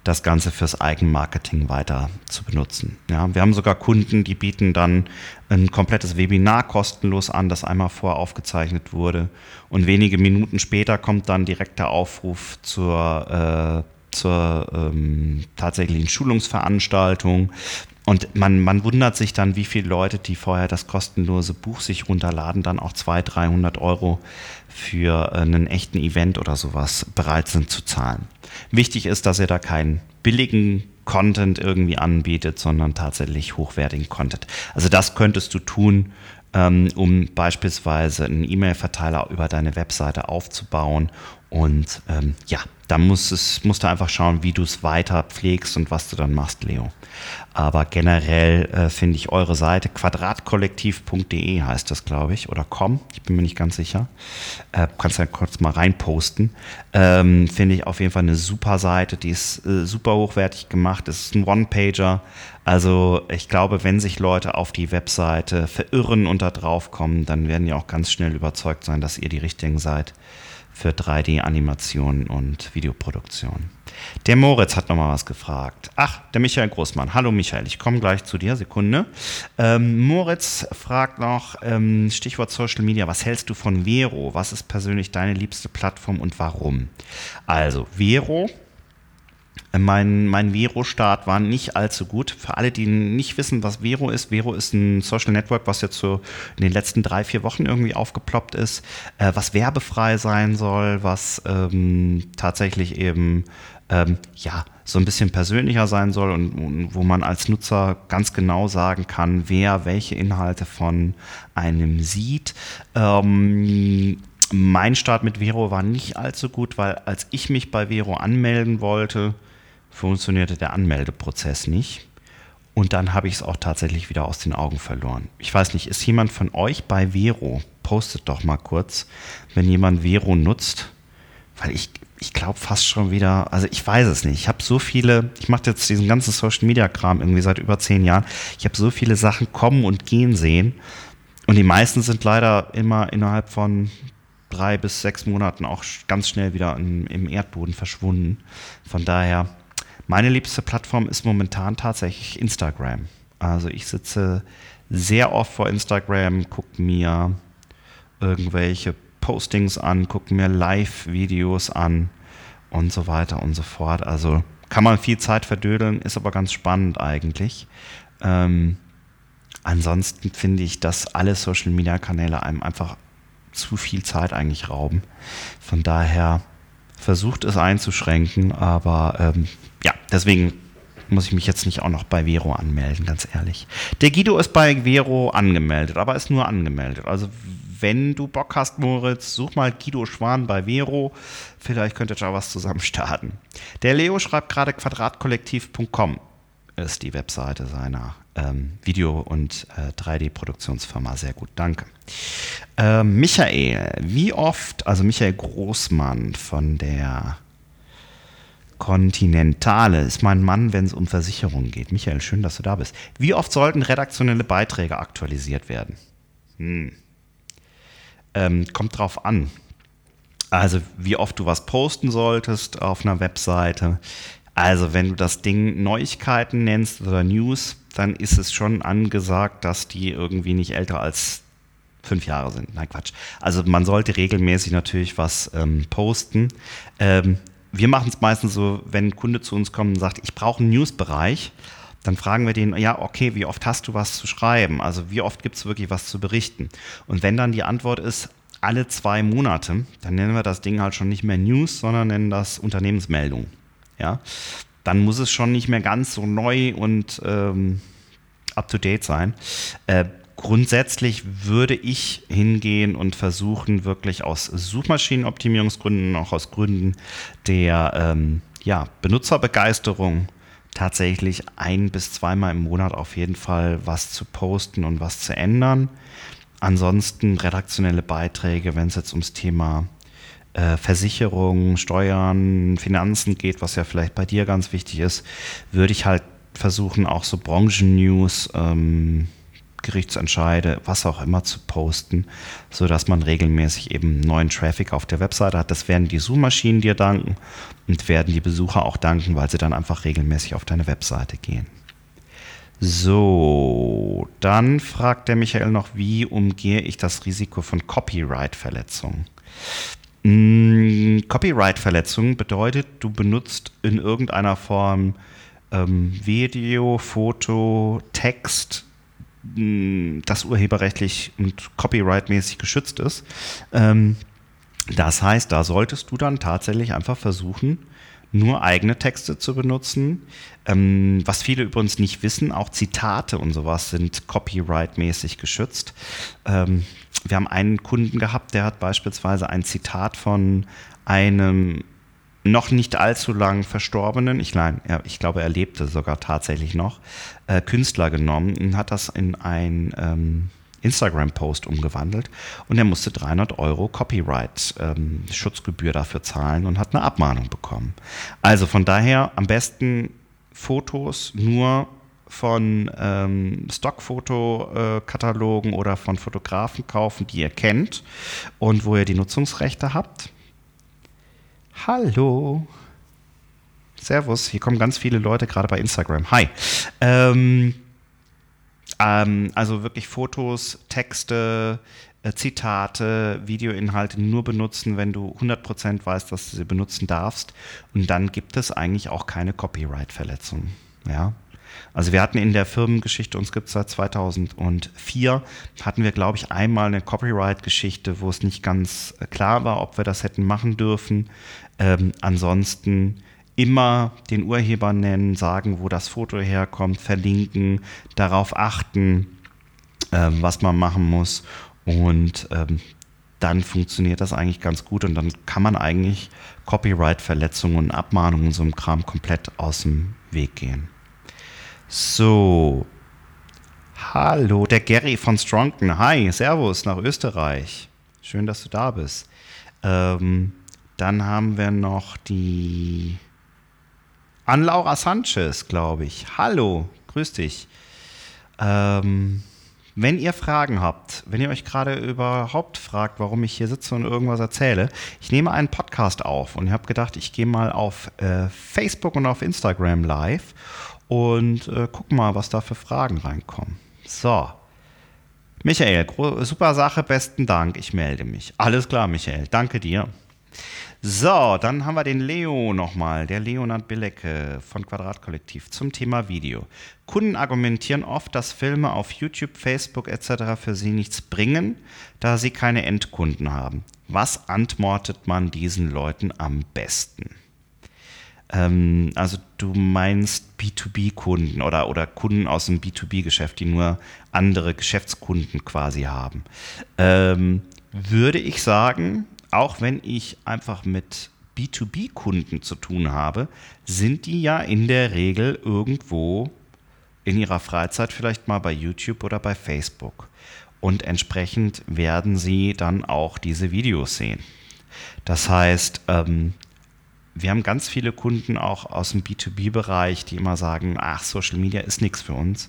das Ganze fürs Eigenmarketing weiter zu benutzen. Ja, wir haben sogar Kunden, die bieten dann ein komplettes Webinar kostenlos an, das einmal vorher aufgezeichnet wurde. Und wenige Minuten später kommt dann direkt der Aufruf zur zur ähm, tatsächlichen Schulungsveranstaltung. Und man, man wundert sich dann, wie viele Leute, die vorher das kostenlose Buch sich runterladen, dann auch 200, 300 Euro für einen echten Event oder sowas bereit sind zu zahlen. Wichtig ist, dass ihr da keinen billigen Content irgendwie anbietet, sondern tatsächlich hochwertigen Content. Also das könntest du tun, ähm, um beispielsweise einen E-Mail-Verteiler über deine Webseite aufzubauen. Und ähm, ja, da musst, es, musst du einfach schauen, wie du es weiter pflegst und was du dann machst, Leo. Aber generell äh, finde ich eure Seite quadratkollektiv.de heißt das, glaube ich, oder com, ich bin mir nicht ganz sicher. Äh, kannst ja kurz mal reinposten. Ähm, finde ich auf jeden Fall eine super Seite, die ist äh, super hochwertig gemacht. Es ist ein One-Pager. Also ich glaube, wenn sich Leute auf die Webseite verirren und da drauf kommen, dann werden die auch ganz schnell überzeugt sein, dass ihr die richtigen seid für 3D-Animation und Videoproduktion. Der Moritz hat nochmal was gefragt. Ach, der Michael Großmann. Hallo Michael, ich komme gleich zu dir, Sekunde. Ähm, Moritz fragt noch, ähm, Stichwort Social Media, was hältst du von Vero? Was ist persönlich deine liebste Plattform und warum? Also, Vero mein, mein Vero-Start war nicht allzu gut. Für alle, die nicht wissen, was Vero ist, Vero ist ein Social Network, was jetzt so in den letzten drei, vier Wochen irgendwie aufgeploppt ist, äh, was werbefrei sein soll, was ähm, tatsächlich eben ähm, ja so ein bisschen persönlicher sein soll und, und, wo man als Nutzer ganz genau sagen kann, wer welche Inhalte von einem sieht. Ähm, mein Start mit Vero war nicht allzu gut, weil als ich mich bei Vero anmelden wollte, funktionierte der Anmeldeprozess nicht. Und dann habe ich es auch tatsächlich wieder aus den Augen verloren. Ich weiß nicht, ist jemand von euch bei Vero? Postet doch mal kurz, wenn jemand Vero nutzt. Weil ich, ich glaube fast schon wieder, also ich weiß es nicht. Ich habe so viele, ich mache jetzt diesen ganzen Social Media Kram irgendwie seit über zehn Jahren. Ich habe so viele Sachen kommen und gehen sehen. Und die meisten sind leider immer innerhalb von drei bis sechs Monaten auch ganz schnell wieder im, im Erdboden verschwunden. Von daher meine liebste Plattform ist momentan tatsächlich Instagram. Also ich sitze sehr oft vor Instagram, gucke mir irgendwelche Postings an, gucke mir Live-Videos an und so weiter und so fort. Also kann man viel Zeit verdödeln, ist aber ganz spannend eigentlich. Ähm, ansonsten finde ich, dass alle Social-Media-Kanäle einem einfach zu viel Zeit eigentlich rauben. Von daher versucht es einzuschränken, aber ähm, ja, deswegen muss ich mich jetzt nicht auch noch bei Vero anmelden, ganz ehrlich. Der Guido ist bei Vero angemeldet, aber ist nur angemeldet. Also wenn du Bock hast, Moritz, such mal Guido Schwan bei Vero. Vielleicht könnt ihr da was zusammen starten. Der Leo schreibt gerade quadratkollektiv.com ist die Webseite seiner ähm, Video- und äh, 3D-Produktionsfirma. Sehr gut, danke. Äh, Michael, wie oft, also Michael Großmann von der Continentale ist mein Mann, wenn es um Versicherungen geht. Michael, schön, dass du da bist. Wie oft sollten redaktionelle Beiträge aktualisiert werden? Hm. Ähm, kommt drauf an. Also, wie oft du was posten solltest auf einer Webseite. Also, wenn du das Ding Neuigkeiten nennst oder News, dann ist es schon angesagt, dass die irgendwie nicht älter als fünf Jahre sind. Nein, Quatsch. Also man sollte regelmäßig natürlich was ähm, posten. Ähm, wir machen es meistens so, wenn ein Kunde zu uns kommt und sagt, ich brauche einen Newsbereich, dann fragen wir den, ja, okay, wie oft hast du was zu schreiben? Also wie oft gibt es wirklich was zu berichten? Und wenn dann die Antwort ist, alle zwei Monate, dann nennen wir das Ding halt schon nicht mehr News, sondern nennen das Unternehmensmeldung ja, dann muss es schon nicht mehr ganz so neu und ähm, up-to-date sein. Äh, grundsätzlich würde ich hingehen und versuchen, wirklich aus Suchmaschinenoptimierungsgründen, auch aus Gründen der ähm, ja, Benutzerbegeisterung, tatsächlich ein bis zweimal im Monat auf jeden Fall was zu posten und was zu ändern. Ansonsten redaktionelle Beiträge, wenn es jetzt ums Thema äh, Versicherungen, Steuern, Finanzen geht, was ja vielleicht bei dir ganz wichtig ist, würde ich halt versuchen, auch so Branchen-News, ähm, Gerichtsentscheide, was auch immer zu posten, sodass man regelmäßig eben neuen Traffic auf der Webseite hat. Das werden die Suchmaschinen dir danken und werden die Besucher auch danken, weil sie dann einfach regelmäßig auf deine Webseite gehen. So, dann fragt der Michael noch, wie umgehe ich das Risiko von Copyright-Verletzungen? Mm, Copyright-Verletzung bedeutet, du benutzt in irgendeiner Form ähm, Video, Foto, Text, mm, das urheberrechtlich und copyrightmäßig geschützt ist. Ähm, das heißt, da solltest du dann tatsächlich einfach versuchen, nur eigene Texte zu benutzen. Ähm, was viele übrigens nicht wissen, auch Zitate und sowas sind copyright-mäßig geschützt. Ähm, wir haben einen Kunden gehabt, der hat beispielsweise ein Zitat von einem noch nicht allzu lang verstorbenen, ich, nein, ich glaube, er lebte sogar tatsächlich noch, äh, Künstler genommen und hat das in ein ähm, Instagram-Post umgewandelt und er musste 300 Euro Copyright-Schutzgebühr ähm, dafür zahlen und hat eine Abmahnung bekommen. Also von daher am besten Fotos nur von ähm, Stockfotokatalogen oder von Fotografen kaufen, die ihr kennt und wo ihr die Nutzungsrechte habt. Hallo. Servus, hier kommen ganz viele Leute gerade bei Instagram. Hi. Ähm, ähm, also wirklich Fotos, Texte, äh, Zitate, Videoinhalte nur benutzen, wenn du 100% weißt, dass du sie benutzen darfst. Und dann gibt es eigentlich auch keine Copyright-Verletzung. Ja. Also wir hatten in der Firmengeschichte, uns gibt es seit 2004, hatten wir, glaube ich, einmal eine Copyright-Geschichte, wo es nicht ganz äh, klar war, ob wir das hätten machen dürfen. Ähm, ansonsten immer den Urheber nennen, sagen, wo das Foto herkommt, verlinken, darauf achten, ähm, was man machen muss. Und ähm, dann funktioniert das eigentlich ganz gut und dann kann man eigentlich Copyright-Verletzungen und Abmahnungen und so einem Kram komplett aus dem Weg gehen. So. Hallo, der Gary von Stronken. Hi, Servus nach Österreich. Schön, dass du da bist. Ähm, dann haben wir noch die an Laura Sanchez, glaube ich. Hallo, grüß dich. Ähm, wenn ihr Fragen habt, wenn ihr euch gerade überhaupt fragt, warum ich hier sitze und irgendwas erzähle, ich nehme einen Podcast auf und ich habe gedacht, ich gehe mal auf äh, Facebook und auf Instagram live und äh, guck mal, was da für Fragen reinkommen. So. Michael, super Sache, besten Dank, ich melde mich. Alles klar, Michael, danke dir. So, dann haben wir den Leo nochmal, der Leonard Billecke von Quadratkollektiv zum Thema Video. Kunden argumentieren oft, dass Filme auf YouTube, Facebook etc. für sie nichts bringen, da sie keine Endkunden haben. Was antwortet man diesen Leuten am besten? Ähm, also du meinst B2B-Kunden oder, oder Kunden aus dem B2B-Geschäft, die nur andere Geschäftskunden quasi haben. Ähm, würde ich sagen, auch wenn ich einfach mit B2B-Kunden zu tun habe, sind die ja in der Regel irgendwo in ihrer Freizeit vielleicht mal bei YouTube oder bei Facebook. Und entsprechend werden sie dann auch diese Videos sehen. Das heißt, ähm, wir haben ganz viele Kunden auch aus dem B2B-Bereich, die immer sagen, ach, Social Media ist nichts für uns.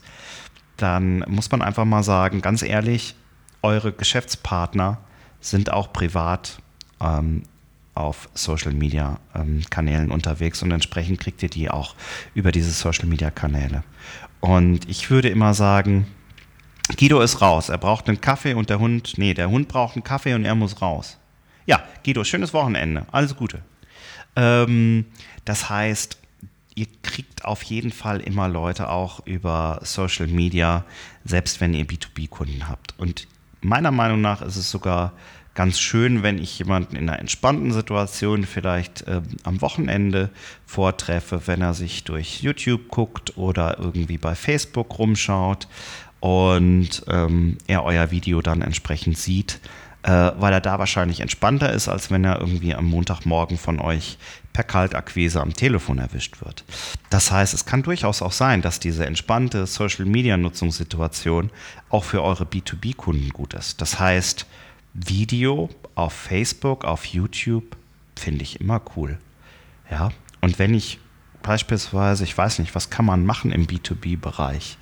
Dann muss man einfach mal sagen, ganz ehrlich, eure Geschäftspartner sind auch privat ähm, auf Social Media ähm, Kanälen unterwegs und entsprechend kriegt ihr die auch über diese Social Media Kanäle. Und ich würde immer sagen, Guido ist raus. Er braucht einen Kaffee und der Hund, nee, der Hund braucht einen Kaffee und er muss raus. Ja, Guido, schönes Wochenende. Alles Gute. Ähm, das heißt, ihr kriegt auf jeden Fall immer Leute auch über Social Media, selbst wenn ihr B2B-Kunden habt. Und meiner Meinung nach ist es sogar ganz schön, wenn ich jemanden in einer entspannten Situation vielleicht äh, am Wochenende vortreffe, wenn er sich durch YouTube guckt oder irgendwie bei Facebook rumschaut und ähm, er euer Video dann entsprechend sieht, äh, weil er da wahrscheinlich entspannter ist, als wenn er irgendwie am Montagmorgen von euch per Kaltakquise am Telefon erwischt wird. Das heißt, es kann durchaus auch sein, dass diese entspannte Social-Media-Nutzungssituation auch für eure B2B-Kunden gut ist. Das heißt, Video auf Facebook, auf YouTube finde ich immer cool. Ja, und wenn ich beispielsweise, ich weiß nicht, was kann man machen im B2B-Bereich?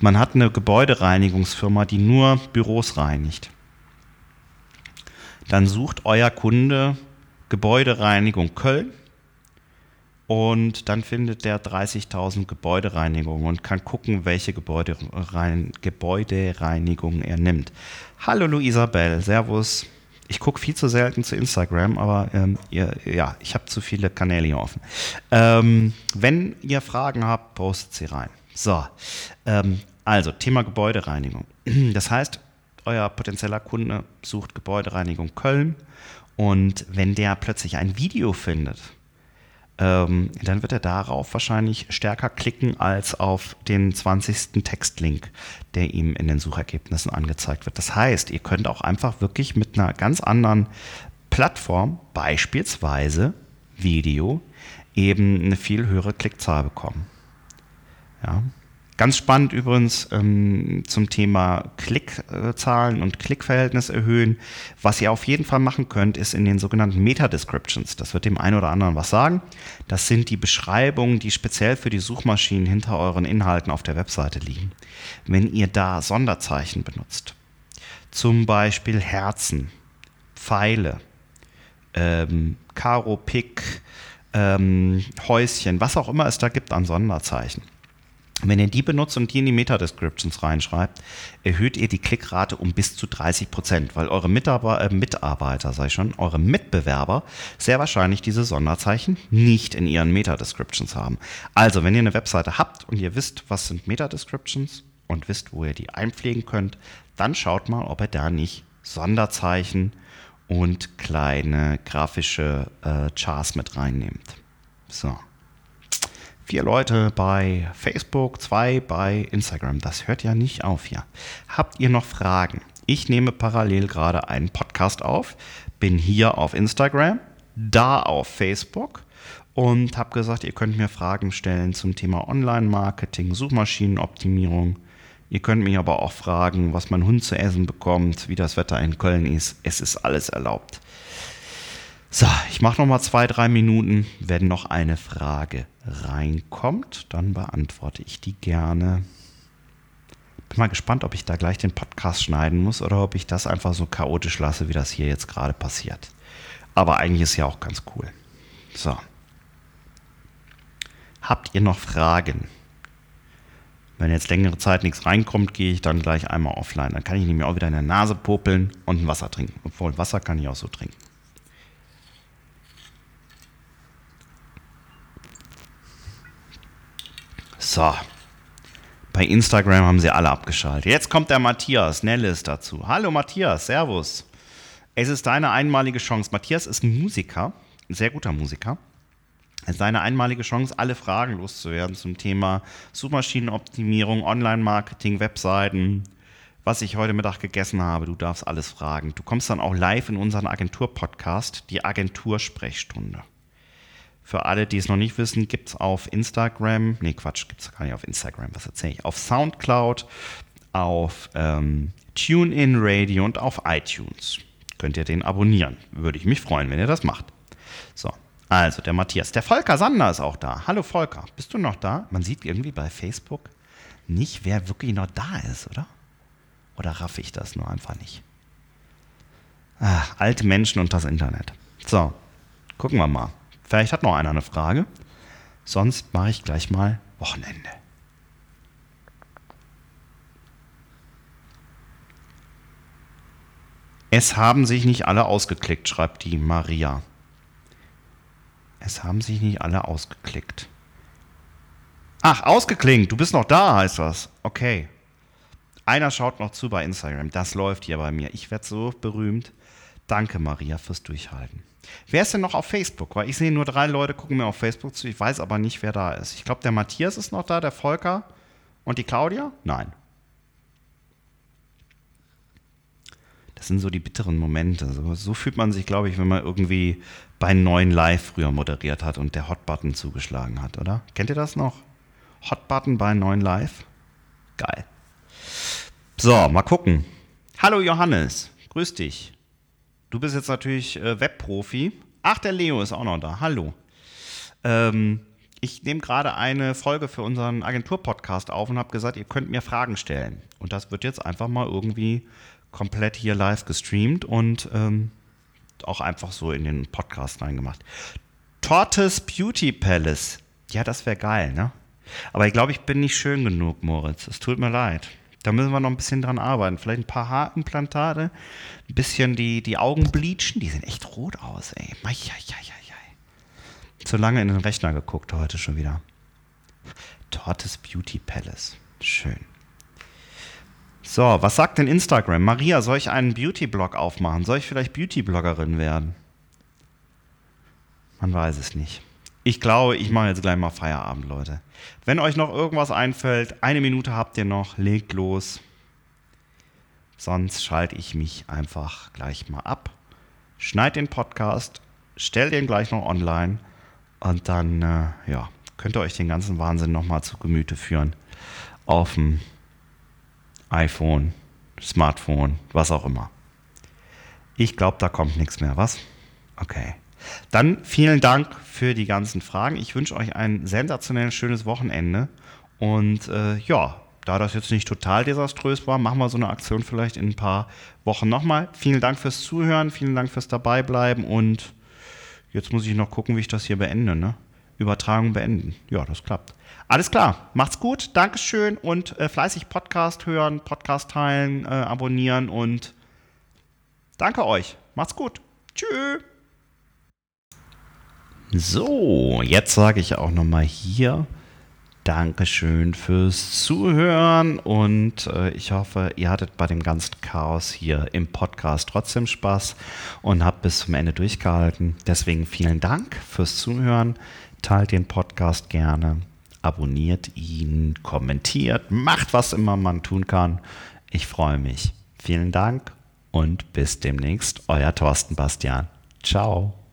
Man hat eine Gebäudereinigungsfirma, die nur Büros reinigt. Dann sucht euer Kunde Gebäudereinigung Köln und dann findet der 30.000 Gebäudereinigungen und kann gucken, welche Gebäuderein Gebäudereinigung er nimmt. Hallo Luisabel, Servus. Ich gucke viel zu selten zu Instagram, aber ähm, ihr, ja, ich habe zu viele Kanäle hier offen. Ähm, wenn ihr Fragen habt, postet sie rein. So, ähm, also Thema Gebäudereinigung. <clears throat> Das heißt, euer potenzieller Kunde sucht Gebäudereinigung Köln und wenn der plötzlich ein Video findet, ähm, dann wird er darauf wahrscheinlich stärker klicken als auf den 20. Textlink, der ihm in den Suchergebnissen angezeigt wird. Das heißt, ihr könnt auch einfach wirklich mit einer ganz anderen Plattform, beispielsweise Video, eben eine viel höhere Klickzahl bekommen. Ja. Ganz spannend übrigens ähm, zum Thema Klickzahlen und Klickverhältnis erhöhen. Was ihr auf jeden Fall machen könnt, ist in den sogenannten Meta-Descriptions. Das wird dem einen oder anderen was sagen. Das sind die Beschreibungen, die speziell für die Suchmaschinen hinter euren Inhalten auf der Webseite liegen. Wenn ihr da Sonderzeichen benutzt, zum Beispiel Herzen, Pfeile, ähm, Karo, Pick, ähm, Häuschen, was auch immer es da gibt an Sonderzeichen wenn ihr die benutzt und die in die Meta-Descriptions reinschreibt, erhöht ihr die Klickrate um bis zu 30 Prozent, weil eure Mitarbeiter, äh, Mitarbeiter, sei schon, eure Mitbewerber sehr wahrscheinlich diese Sonderzeichen nicht in ihren Meta-Descriptions haben. Also, wenn ihr eine Webseite habt und ihr wisst, was sind Meta-Descriptions und wisst, wo ihr die einpflegen könnt, dann schaut mal, ob ihr da nicht Sonderzeichen und kleine grafische äh, Charts mit reinnehmt. So. Vier Leute bei Facebook, zwei bei Instagram. Das hört ja nicht auf hier. Habt ihr noch Fragen? Ich nehme parallel gerade einen Podcast auf, bin hier auf Instagram, da auf Facebook und habe gesagt, ihr könnt mir Fragen stellen zum Thema Online-Marketing, Suchmaschinenoptimierung. Ihr könnt mich aber auch fragen, was mein Hund zu essen bekommt, wie das Wetter in Köln ist. Es ist alles erlaubt. So, ich mache noch mal zwei, drei Minuten. Wenn noch eine Frage reinkommt, dann beantworte ich die gerne. Bin mal gespannt, ob ich da gleich den Podcast schneiden muss oder ob ich das einfach so chaotisch lasse, wie das hier jetzt gerade passiert. Aber eigentlich ist ja auch ganz cool. So. Habt ihr noch Fragen? Wenn jetzt längere Zeit nichts reinkommt, gehe ich dann gleich einmal offline. Dann kann ich nämlich auch wieder in der Nase popeln und ein Wasser trinken. Obwohl Wasser kann ich auch so trinken. So. Bei Instagram haben sie alle abgeschaltet. Jetzt kommt der Matthias Nellis dazu. Hallo Matthias, Servus. Es ist deine einmalige Chance. Matthias ist Musiker, ein sehr guter Musiker. Es ist deine einmalige Chance, alle Fragen loszuwerden zum Thema Suchmaschinenoptimierung, Online-Marketing, Webseiten, was ich heute Mittag gegessen habe. Du darfst alles fragen. Du kommst dann auch live in unseren Agentur-Podcast, die Agentursprechstunde. Für alle, die es noch nicht wissen, gibt es auf Instagram, nee Quatsch, gibt es gar nicht auf Instagram, was erzähle ich, auf Soundcloud, auf ähm, TuneIn Radio und auf iTunes. Könnt ihr den abonnieren. Würde ich mich freuen, wenn ihr das macht. So, also der Matthias. Der Volker Sander ist auch da. Hallo Volker, bist du noch da? Man sieht irgendwie bei Facebook nicht, wer wirklich noch da ist, oder? Oder raff ich das nur einfach nicht? Ah, alte Menschen und das Internet. So, gucken wir mal. Vielleicht hat noch einer eine Frage. Sonst mache ich gleich mal Wochenende. Es haben sich nicht alle ausgeklickt, schreibt die Maria. Es haben sich nicht alle ausgeklickt. Ach, ausgeklinkt, du bist noch da, heißt das. Okay. Einer schaut noch zu bei Instagram. Das läuft hier bei mir. Ich werde so berühmt. Danke, Maria, fürs Durchhalten. Wer ist denn noch auf Facebook? Weil ich sehe nur drei Leute gucken mir auf Facebook zu. Ich weiß aber nicht, wer da ist. Ich glaube, der Matthias ist noch da, der Volker und die Claudia? Nein. Das sind so die bitteren Momente. So, so fühlt man sich, glaube ich, wenn man irgendwie bei neuen Live früher moderiert hat und der Hotbutton zugeschlagen hat, oder? Kennt ihr das noch? Hotbutton bei neuen Live? Geil. So, mal gucken. Hallo Johannes, grüß dich. Du bist jetzt natürlich äh, Webprofi. Ach, der Leo ist auch noch da. Hallo. Ähm, ich nehme gerade eine Folge für unseren Agentur-Podcast auf und habe gesagt, ihr könnt mir Fragen stellen. Und das wird jetzt einfach mal irgendwie komplett hier live gestreamt und ähm, auch einfach so in den Podcast reingemacht. Tortoise Beauty Palace. Ja, das wäre geil, ne? Aber ich glaube, ich bin nicht schön genug, Moritz. Es tut mir leid. Da müssen wir noch ein bisschen dran arbeiten. Vielleicht ein paar Haarimplantate, ein bisschen die, die Augen bleachen. Die sehen echt rot aus, ey. Zu lange in den Rechner geguckt heute schon wieder. Tortes Beauty Palace. Schön. So, was sagt denn Instagram? Maria, soll ich einen Beauty-Blog aufmachen? Soll ich vielleicht Beauty-Bloggerin werden? Man weiß es nicht. Ich glaube, ich mache jetzt gleich mal Feierabend, Leute. Wenn euch noch irgendwas einfällt, eine Minute habt ihr noch, legt los. Sonst schalte ich mich einfach gleich mal ab. Schneid den Podcast, stellt den gleich noch online und dann äh, ja, könnt ihr euch den ganzen Wahnsinn nochmal zu Gemüte führen. Auf dem iPhone, Smartphone, was auch immer. Ich glaube, da kommt nichts mehr, was? Okay. Dann vielen Dank für die ganzen Fragen. Ich wünsche euch ein sensationell schönes Wochenende. Und äh, ja, da das jetzt nicht total desaströs war, machen wir so eine Aktion vielleicht in ein paar Wochen nochmal. Vielen Dank fürs Zuhören, vielen Dank fürs Dabeibleiben und jetzt muss ich noch gucken, wie ich das hier beende. Ne? Übertragung beenden. Ja, das klappt. Alles klar, macht's gut, Dankeschön und äh, fleißig Podcast hören, Podcast teilen, äh, abonnieren und danke euch. Macht's gut. Tschüss. So, jetzt sage ich auch nochmal hier Dankeschön fürs Zuhören und äh, ich hoffe, ihr hattet bei dem ganzen Chaos hier im Podcast trotzdem Spaß und habt bis zum Ende durchgehalten. Deswegen vielen Dank fürs Zuhören. Teilt den Podcast gerne abonniert ihn, kommentiert, macht was immer man tun kann. Ich freue mich. Vielen Dank und bis demnächst, euer Thorsten Bastian. Ciao.